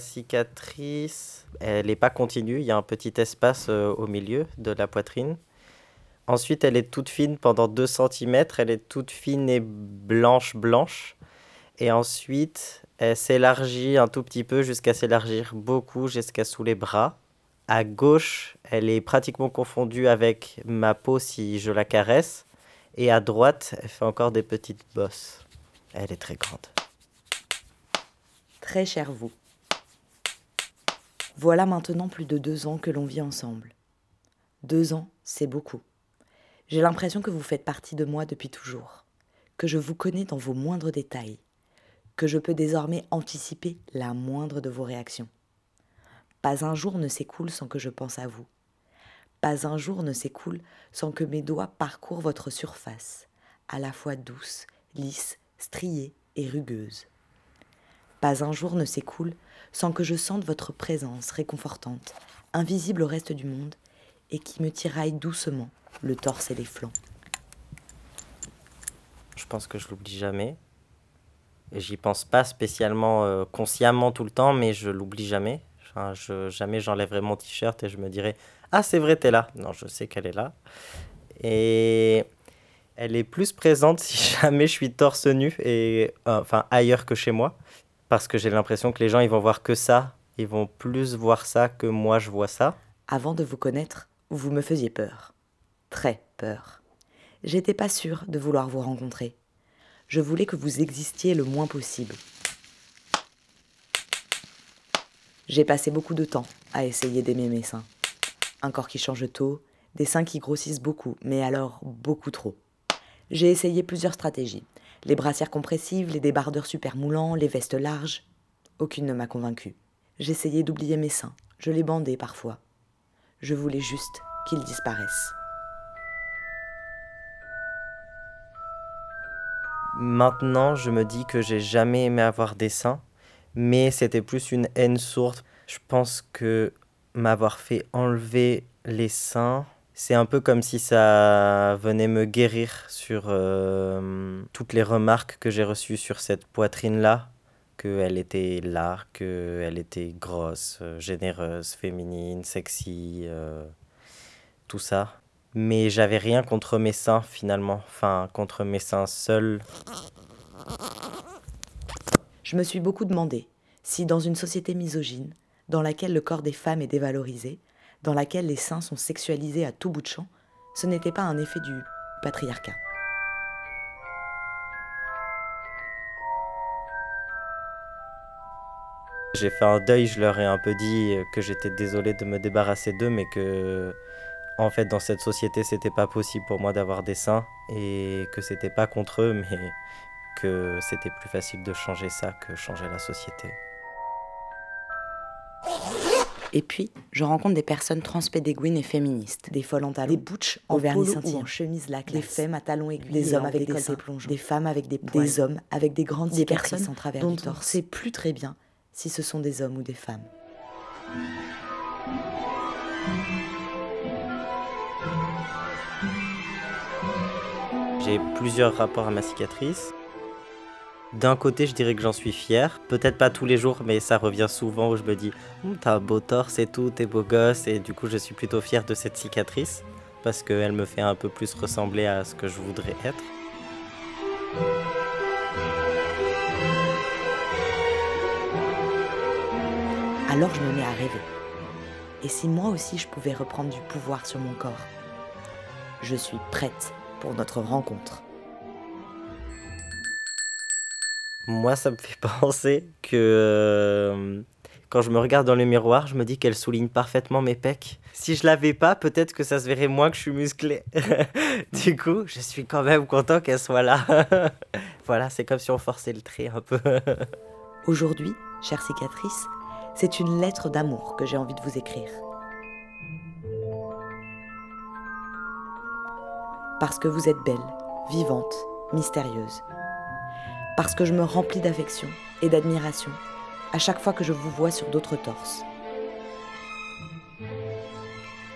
Cicatrice, elle n'est pas continue. Il y a un petit espace euh, au milieu de la poitrine. Ensuite, elle est toute fine pendant 2 cm. Elle est toute fine et blanche, blanche. Et ensuite, elle s'élargit un tout petit peu jusqu'à s'élargir beaucoup jusqu'à sous les bras. À gauche, elle est pratiquement confondue avec ma peau si je la caresse. Et à droite, elle fait encore des petites bosses. Elle est très grande. Très cher vous. Voilà maintenant plus de deux ans que l'on vit ensemble. Deux ans, c'est beaucoup. J'ai l'impression que vous faites partie de moi depuis toujours, que je vous connais dans vos moindres détails, que je peux désormais anticiper la moindre de vos réactions. Pas un jour ne s'écoule sans que je pense à vous. Pas un jour ne s'écoule sans que mes doigts parcourent votre surface, à la fois douce, lisse, striée et rugueuse. Pas un jour ne s'écoule sans que je sente votre présence réconfortante, invisible au reste du monde, et qui me tiraille doucement le torse et les flancs. Je pense que je l'oublie jamais. J'y pense pas spécialement euh, consciemment tout le temps, mais je l'oublie jamais. Jamais j'enlèverai mon t-shirt et je me dirai Ah, c'est vrai, t'es là. Non, je sais qu'elle est là. Et elle est plus présente si jamais je suis torse nu et euh, enfin ailleurs que chez moi. Parce que j'ai l'impression que les gens, ils vont voir que ça. Ils vont plus voir ça que moi, je vois ça. Avant de vous connaître, vous me faisiez peur. Très peur. J'étais pas sûre de vouloir vous rencontrer. Je voulais que vous existiez le moins possible. J'ai passé beaucoup de temps à essayer d'aimer mes seins. Un corps qui change tôt, des seins qui grossissent beaucoup, mais alors beaucoup trop. J'ai essayé plusieurs stratégies. Les brassières compressives, les débardeurs super moulants, les vestes larges. Aucune ne m'a convaincue. J'essayais d'oublier mes seins. Je les bandais parfois. Je voulais juste qu'ils disparaissent. Maintenant, je me dis que j'ai jamais aimé avoir des seins, mais c'était plus une haine sourde. Je pense que m'avoir fait enlever les seins, c'est un peu comme si ça venait me guérir sur euh, toutes les remarques que j'ai reçues sur cette poitrine-là, qu'elle était là, qu'elle était grosse, euh, généreuse, féminine, sexy, euh, tout ça. Mais j'avais rien contre mes seins finalement, enfin contre mes seins seuls. Je me suis beaucoup demandé si dans une société misogyne, dans laquelle le corps des femmes est dévalorisé, dans laquelle les seins sont sexualisés à tout bout de champ, ce n'était pas un effet du patriarcat. J'ai fait un deuil, je leur ai un peu dit que j'étais désolé de me débarrasser d'eux, mais que en fait dans cette société c'était pas possible pour moi d'avoir des seins et que c'était pas contre eux, mais que c'était plus facile de changer ça que changer la société. Et puis, je rencontre des personnes transpédéguines et féministes, des folles en talons, des butch en vernis scintillant, en chemise lac, des femmes à talons aiguilles, des hommes avec des seins. plongeants, des femmes avec des poils, des hommes avec des grandes des personnes en travers dont on ne sait plus très bien si ce sont des hommes ou des femmes. J'ai plusieurs rapports à ma cicatrice. D'un côté, je dirais que j'en suis fier. Peut-être pas tous les jours, mais ça revient souvent où je me dis Hum, T'as un beau torse et tout, t'es beau gosse. Et du coup, je suis plutôt fier de cette cicatrice parce qu'elle me fait un peu plus ressembler à ce que je voudrais être. Alors je me mets à rêver. Et si moi aussi je pouvais reprendre du pouvoir sur mon corps Je suis prête pour notre rencontre. Moi, ça me fait penser que euh, quand je me regarde dans le miroir, je me dis qu'elle souligne parfaitement mes pecs. Si je l'avais pas, peut-être que ça se verrait moins que je suis musclé. du coup, je suis quand même content qu'elle soit là. voilà, c'est comme si on forçait le trait un peu. Aujourd'hui, chère cicatrice, c'est une lettre d'amour que j'ai envie de vous écrire. Parce que vous êtes belle, vivante, mystérieuse. Parce que je me remplis d'affection et d'admiration à chaque fois que je vous vois sur d'autres torses.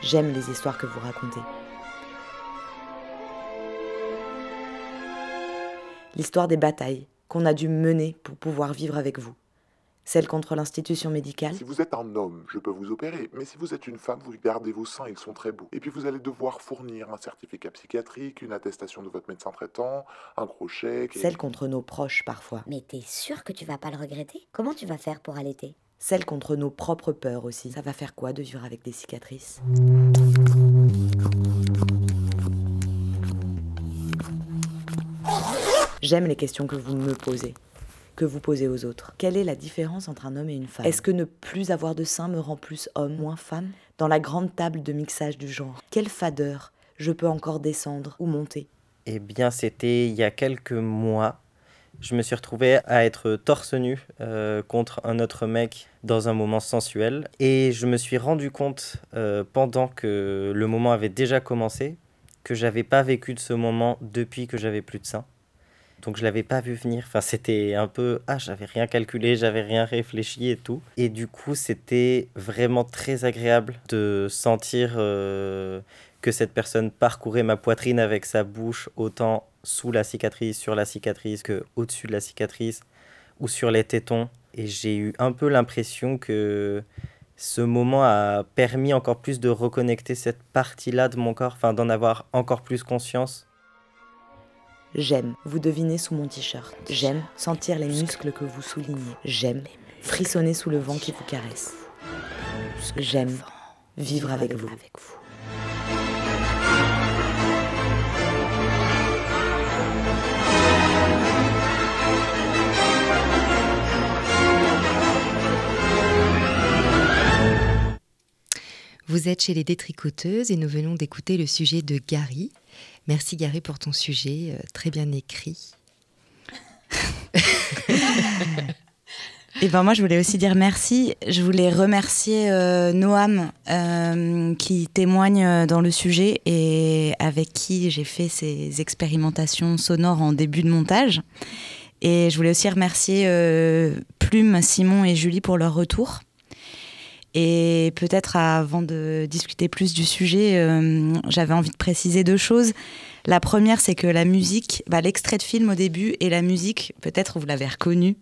J'aime les histoires que vous racontez. L'histoire des batailles qu'on a dû mener pour pouvoir vivre avec vous. Celle contre l'institution médicale. Si vous êtes un homme, je peux vous opérer. Mais si vous êtes une femme, vous gardez vos seins, ils sont très beaux. Et puis vous allez devoir fournir un certificat psychiatrique, une attestation de votre médecin traitant, un crochet. Celle contre nos proches parfois. Mais t'es sûr que tu vas pas le regretter? Comment tu vas faire pour allaiter? Celle contre nos propres peurs aussi. Ça va faire quoi de vivre avec des cicatrices? J'aime les questions que vous me posez que vous posez aux autres. Quelle est la différence entre un homme et une femme? Est-ce que ne plus avoir de sein me rend plus homme, moins femme? Dans la grande table de mixage du genre, quelle fadeur je peux encore descendre ou monter? Eh bien, c'était il y a quelques mois. Je me suis retrouvé à être torse nu euh, contre un autre mec dans un moment sensuel. Et je me suis rendu compte, euh, pendant que le moment avait déjà commencé, que j'avais pas vécu de ce moment depuis que j'avais plus de sein donc je l'avais pas vu venir. Enfin, c'était un peu ah, j'avais rien calculé, j'avais rien réfléchi et tout. Et du coup, c'était vraiment très agréable de sentir euh, que cette personne parcourait ma poitrine avec sa bouche autant sous la cicatrice, sur la cicatrice que au-dessus de la cicatrice ou sur les tétons. Et j'ai eu un peu l'impression que ce moment a permis encore plus de reconnecter cette partie-là de mon corps, enfin d'en avoir encore plus conscience J'aime vous deviner sous mon t-shirt. J'aime sentir les muscles que vous soulignez. J'aime frissonner sous le vent qui vous caresse. J'aime vivre avec vous. Vous êtes chez les détricoteuses et nous venons d'écouter le sujet de Gary, Merci Gary pour ton sujet, euh, très bien écrit. Et ben moi, je voulais aussi dire merci. Je voulais remercier euh, Noam euh, qui témoigne dans le sujet et avec qui j'ai fait ces expérimentations sonores en début de montage. Et je voulais aussi remercier Plume, Simon et Julie pour leur retour. Et peut-être avant de discuter plus du sujet, euh, j'avais envie de préciser deux choses. La première, c'est que la musique, bah, l'extrait de film au début et la musique, peut-être vous l'avez reconnu.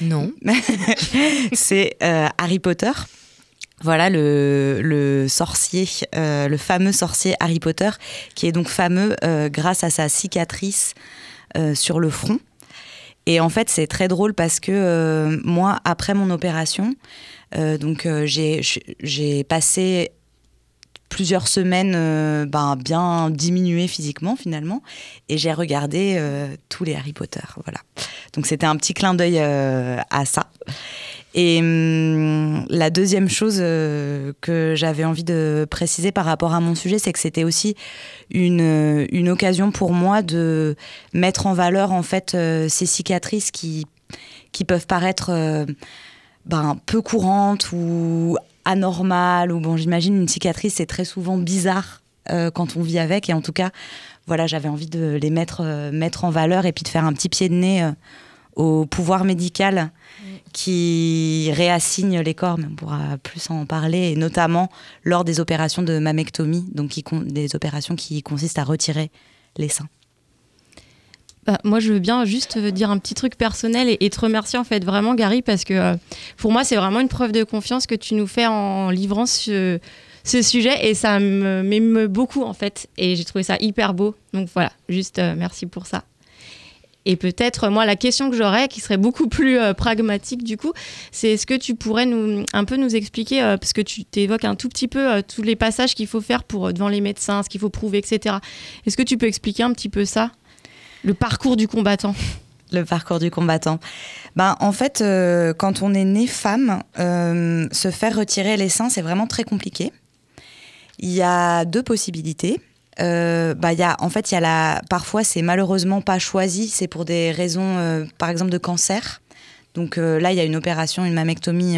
Non. c'est euh, Harry Potter. Voilà le, sorcier, euh, le fameux sorcier Harry Potter, qui est donc fameux grâce à sa cicatrice sur le front. Et en fait, c'est très drôle parce que moi, après mon opération, euh, donc euh, j'ai passé plusieurs semaines euh, ben, bien diminuées physiquement finalement et j'ai regardé tous les Harry Potter voilà. Donc c'était un petit clin d'œil à ça et hum, la deuxième chose que j'avais envie de préciser par rapport à mon sujet c'est que c'était aussi une, une occasion pour moi de mettre en valeur en fait ces cicatrices qui qui peuvent paraître ben, peu courante ou anormale, ou bon, j'imagine une cicatrice, c'est très souvent bizarre euh, quand on vit avec. Et en tout cas, voilà, j'avais envie de les mettre, euh, mettre en valeur et puis de faire un petit pied de nez euh, au pouvoir médical qui réassigne les corps, mais on pourra plus en parler, et notamment lors des opérations de mammectomie, donc qui, des opérations qui consistent à retirer les seins. Bah, moi, je veux bien juste dire un petit truc personnel et, te remercier en fait vraiment, Gary, parce que euh, pour moi, c'est vraiment une preuve de confiance que tu nous fais en livrant ce, sujet et ça m'émeut beaucoup en fait. Et j'ai trouvé ça hyper beau. Donc voilà, juste euh, merci pour ça. Et peut-être, moi, la question que j'aurais, qui serait beaucoup plus euh, pragmatique du coup, c'est est-ce que tu pourrais nous, un peu nous expliquer, parce que tu t'évoques un tout petit peu tous les passages qu'il faut faire pour devant les médecins, ce qu'il faut prouver, etc. Est-ce que tu peux expliquer un petit peu ça? Le parcours du combattant le parcours du combattant. Ben, en fait, euh, quand on est né femme, euh, se faire retirer les seins, c'est vraiment très compliqué. Il y a deux possibilités. Euh, bah, y a, en fait, il y a la, parfois, c'est malheureusement pas choisi, c'est pour des raisons, par exemple, de cancer. Donc là, il y a une opération, une mammectomie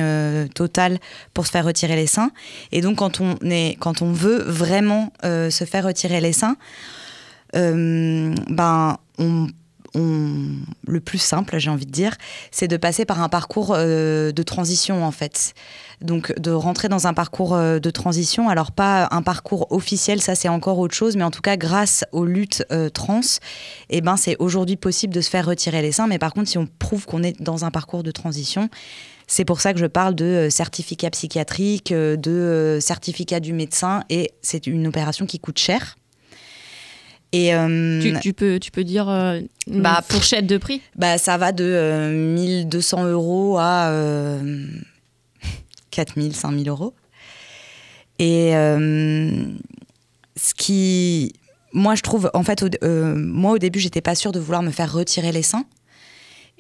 totale pour se faire retirer les seins. Et donc, quand on, est, quand on veut vraiment se faire retirer les seins, ben, le plus simple, j'ai envie de dire, c'est de passer par un parcours euh, de transition en fait. Donc de rentrer dans un parcours euh, de transition, alors pas un parcours officiel, ça c'est encore autre chose, mais en tout cas grâce aux luttes euh, trans, eh ben c'est aujourd'hui possible de se faire retirer les seins. Mais par contre, si on prouve qu'on est dans un parcours de transition, c'est pour ça que je parle de certificat psychiatrique, de certificat du médecin, et c'est une opération qui coûte cher. Et euh, tu, peux, tu peux dire euh, une bah, fourchette de prix bah, Ça va de 1200 euh, euros à 4000, 5000 euros. Et ce qui. Moi, je trouve. En fait, moi, au début, j'étais pas sûre de vouloir me faire retirer les seins.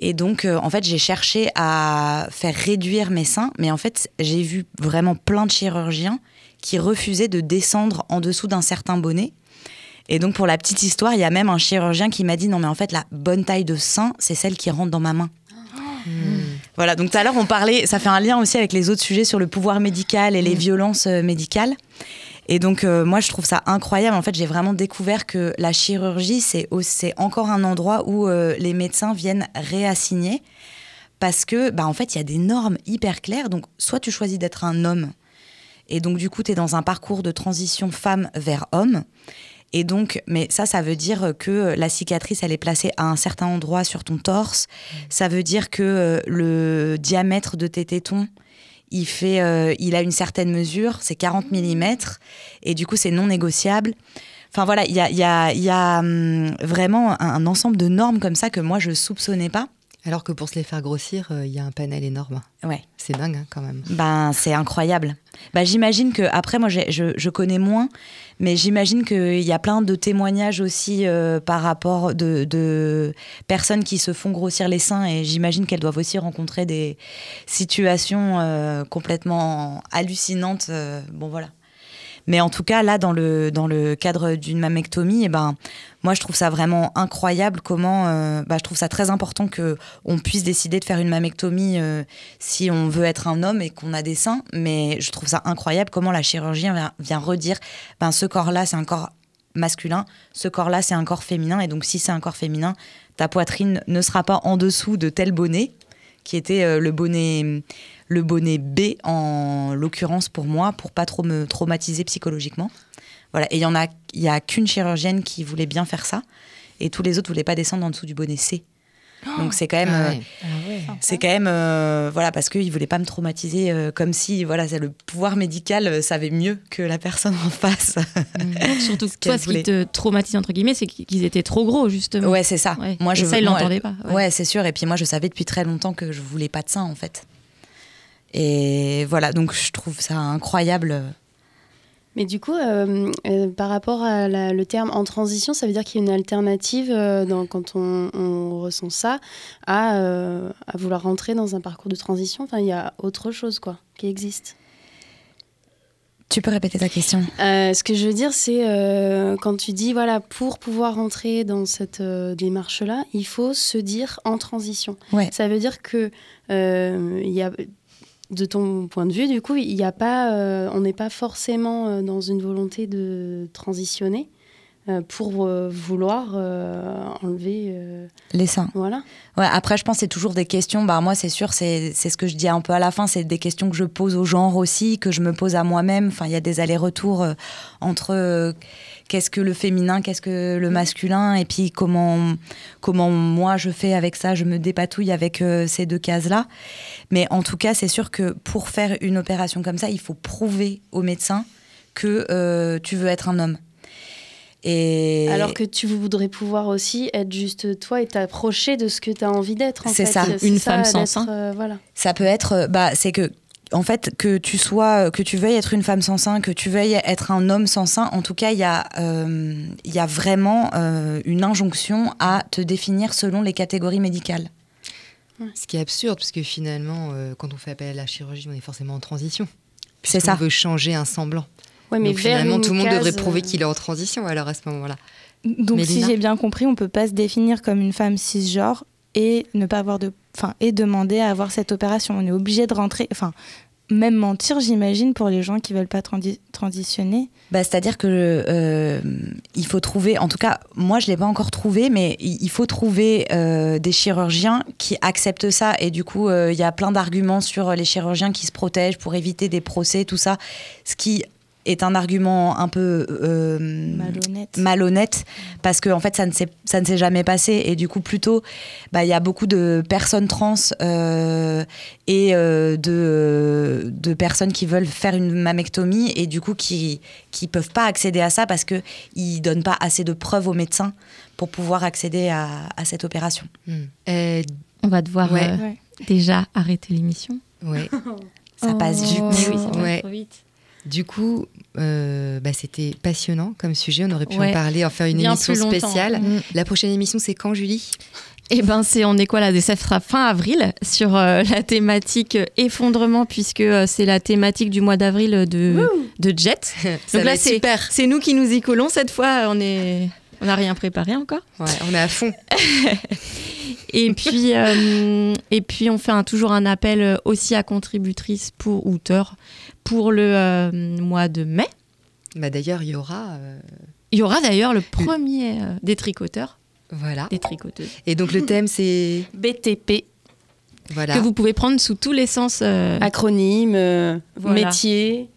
Et donc, en fait, j'ai cherché à faire réduire mes seins. Mais en fait, j'ai vu vraiment plein de chirurgiens qui refusaient de descendre en dessous d'un certain bonnet et donc, pour la petite histoire, il y a même un chirurgien qui m'a dit non, mais en fait, la bonne taille de sein, c'est celle qui rentre dans ma main. Hmm. Voilà, donc tout à l'heure, on parlait, ça fait un lien aussi avec les autres sujets sur le pouvoir médical et les hmm. violences euh, médicales. Et donc, euh, moi, je trouve ça incroyable. En fait, j'ai vraiment découvert que la chirurgie, c'est encore un endroit où euh, les médecins viennent réassigner. Parce que, bah, en fait, il y a des normes hyper claires. Donc, soit tu choisis d'être un homme, et donc, du coup, tu es dans un parcours de transition femme vers homme. Et donc, mais ça, ça veut dire que la cicatrice, elle est placée à un certain endroit sur ton torse. Ça veut dire que euh, le diamètre de tes tétons, il, fait, euh, il a une certaine mesure, c'est 40 mm, et du coup, c'est non négociable. Enfin voilà, il y a, y a, y a hum, vraiment un, ensemble de normes comme ça que moi, je soupçonnais pas. Alors que pour se les faire grossir, euh, il y a un panel énorme. Ouais. C'est dingue hein, quand même. Ben, c'est incroyable. Ben, j'imagine que, après, moi, je, je, connais moins, mais j'imagine qu'il y a plein de témoignages aussi euh, par rapport de, de, personnes qui se font grossir les seins et j'imagine qu'elles doivent aussi rencontrer des situations euh, complètement hallucinantes. bon, voilà. Mais en tout cas, là, dans le, cadre d'une mammectomie, eh ben, moi, je trouve ça vraiment incroyable comment. Euh, bah, je trouve ça très important qu'on puisse décider de faire une mammectomie euh, si on veut être un homme et qu'on a des seins. Mais je trouve ça incroyable comment la chirurgie vient, vient redire ben, ce corps-là, c'est un corps masculin, ce corps-là, c'est un corps féminin. Et donc, si c'est un corps féminin, ta poitrine ne sera pas en dessous de tel bonnet, qui était euh, le bonnet le bonnet B en l'occurrence pour moi, pour pas trop me traumatiser psychologiquement. Voilà. Et il y en a, il y a qu'une chirurgienne qui voulait bien faire ça, et tous les autres voulaient pas descendre en dessous du bonnet C. Donc c'est quand même, ah euh, ah c'est quand même, euh, voilà, parce qu'ils voulaient pas me traumatiser euh, comme si, voilà, c'est le pouvoir médical savait mieux que la personne en face. Mm. Surtout que toi, ce qui te traumatise entre guillemets, c'est qu'ils étaient trop gros justement. Ouais, c'est ça. Moi, je, ça, ils l'entendaient pas. Ouais, c'est sûr. Et puis moi, je savais depuis très longtemps que je voulais pas de ça en fait. Et voilà, donc je trouve ça incroyable. Mais du coup, euh, euh, par rapport à le terme en transition, ça veut dire qu'il y a une alternative euh, dans, quand on, ressent ça à, à, vouloir rentrer dans un parcours de transition. Enfin, il y a autre chose quoi qui existe. Tu peux répéter ta question Ce que je veux dire, c'est quand tu dis, voilà, pour pouvoir rentrer dans cette démarche-là, il faut se dire en transition. Ouais. Ça veut dire que il y a de ton point de vue, du coup, il a pas, euh, on n'est pas forcément euh, dans une volonté de transitionner euh, pour vouloir enlever les seins. Voilà. Ouais, après, je pense que c'est toujours des questions. Bah, moi, c'est sûr, c'est ce que je dis un peu à la fin. C'est des questions que je pose au genre aussi, que je me pose à moi-même. Enfin, il y a des allers-retours entre qu'est-ce que le féminin, qu'est-ce que le masculin, et puis comment, comment moi je fais avec ça, je me dépatouille avec euh, ces deux cases-là. Mais en tout cas, c'est sûr que pour faire une opération comme ça, il faut prouver au médecin que euh, tu veux être un homme. Et... Alors que tu voudrais pouvoir aussi être juste toi et t'approcher de ce que tu as envie d'être. C'est ça, une femme sans sein. Euh, voilà. Ça peut être, bah, c'est que en fait, que tu sois, que tu veuilles être une femme sans sein, que tu veuilles être un homme sans sein, en tout cas, il y a, euh, y a vraiment euh, une injonction à te définir selon les catégories médicales. Ce qui est absurde, parce que finalement, euh, quand on fait appel à la chirurgie, on est forcément en transition. C'est ça. On veut changer un semblant. Ouais, mais Donc, finalement, tout le monde devrait prouver qu'il est en transition alors à ce moment-là. Donc, si j'ai bien compris, on peut pas se définir comme une femme cisgenre et ne pas avoir de, enfin, et demander à avoir cette opération. On est obligé de rentrer, enfin, même mentir, j'imagine, pour les gens qui veulent pas transitionner. Bah, C'est-à-dire que euh, il faut trouver, en tout cas, moi je l'ai pas encore trouvé, mais il faut trouver euh, des chirurgiens qui acceptent ça. Et du coup, euh, il y a plein d'arguments sur les chirurgiens qui se protègent pour éviter des procès, tout ça. Ce qui est un argument un peu euh, Malhonnête. malhonnête, parce que en fait ça ne s'est ça ne s'est jamais passé et du coup plutôt bah, il y a beaucoup de personnes trans euh, et euh, de, de personnes qui veulent faire une mammectomie et du coup qui qui peuvent pas accéder à ça parce que ils donnent pas assez de preuves aux médecins pour pouvoir accéder à, à cette opération. On va devoir Ouais. euh, déjà arrêter l'émission. Ouais. Ça passe vite. Oui, ça passe Ouais. trop vite. Du coup, euh, bah, c'était passionnant comme sujet. On aurait pu Ouais. en parler, en faire une Bien émission spéciale. Mm. La prochaine émission, c'est quand, Julie? Eh ben, c'est on est quoi là? Ça sera fin avril sur euh, la thématique effondrement puisque euh, c'est la thématique du mois d'avril de de Jet. Donc là c'est super. c'est nous qui nous y collons cette fois. On est on n'a rien préparé encore. Ouais, on est à fond. Et puis euh, et puis on fait un- toujours un appel aussi à contributrices pour auteurs pour le euh, mois de mai. Bah, D'ailleurs, il y aura. euh, Il y aura d'ailleurs le premier euh, des tricoteurs, Voilà. des tricoteuses. Et donc, le thème, c'est. BTP. Voilà. Que vous pouvez prendre sous tous les sens. euh, Acronyme, euh, Voilà. métier.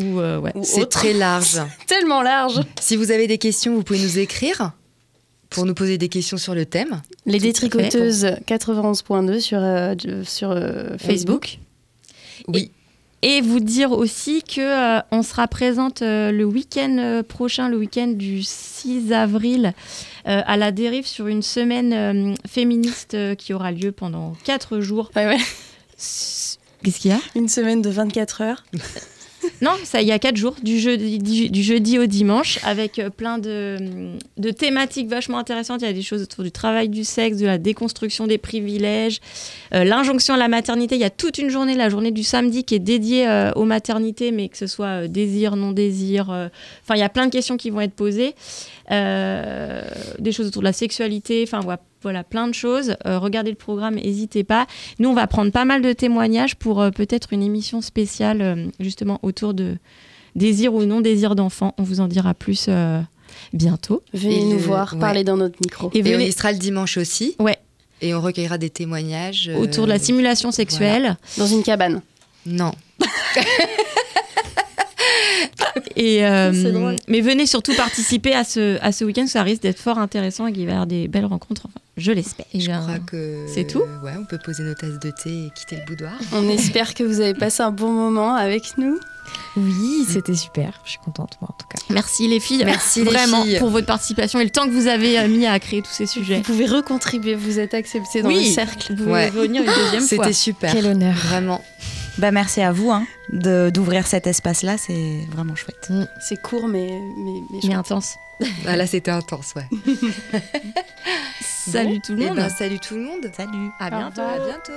Ou, euh, ouais. ou C'est très large. Tellement large. Si vous avez des questions, vous pouvez nous écrire pour nous poser des questions sur le thème. Les Tout détricoteuses 91.2 sur, euh, sur euh, Facebook. Oui. Et vous dire aussi que euh, on sera présente euh, le week-end euh, prochain, le week-end du 6 avril, euh, à la dérive sur une semaine féministe qui aura lieu pendant 4 jours. Ouais, ouais. Qu'est-ce qu'il y a? Une semaine de 24 heures. Non, ça, il y a 4 jours, du jeudi, au dimanche, avec euh, plein de, thématiques vachement intéressantes. Il y a des choses autour du travail du sexe, de la déconstruction des privilèges, euh, l'injonction à la maternité. Il y a toute une journée, la journée du samedi, qui est dédiée euh, aux maternités, mais que ce soit désir, non-désir. euh, Enfin, il y a plein de questions qui vont être posées. Euh, des choses autour de la sexualité, enfin voilà, voilà, plein de choses. Euh, regardez le programme, n'hésitez pas. Nous, on va prendre pas mal de témoignages pour euh, peut-être une émission spéciale euh, justement autour de désir ou non-désir d'enfant. On vous en dira plus euh, bientôt. Venez Et nous voir, ouais. parler dans notre micro. Et Et, on venez- y sera le dimanche aussi. Ouais. Et on recueillera des témoignages. euh, autour de la simulation sexuelle. Dans une cabane. Non. Et, euh, drôle. mais venez surtout participer à ce, à ce week-end, ça risque d'être fort intéressant et qu'il va y avoir des belles rencontres. Enfin, je l'espère. Je crois que. C'est tout Ouais, on peut poser nos tasses de thé et quitter le boudoir. On espère que vous avez passé un bon moment avec nous. Oui, c'était super. Je suis contente, moi, en tout cas. Merci les filles. Merci les vraiment filles. pour votre participation et le temps que vous avez euh, mis à créer tous ces sujets. Vous pouvez recontribuer, vous êtes acceptés dans Oui. le cercle. Vous pouvez Ouais. venir une deuxième fois. C'était super. Quel honneur. Vraiment. Bah, merci à vous hein, de- d'ouvrir cet espace-là, c'est vraiment chouette. C'est court, mais, mais, mais Mais chouette. intense. Ah, là, c'était intense, ouais. Salut tout le Eh monde. ben, salut tout le monde. Salut. à bientôt. À bientôt.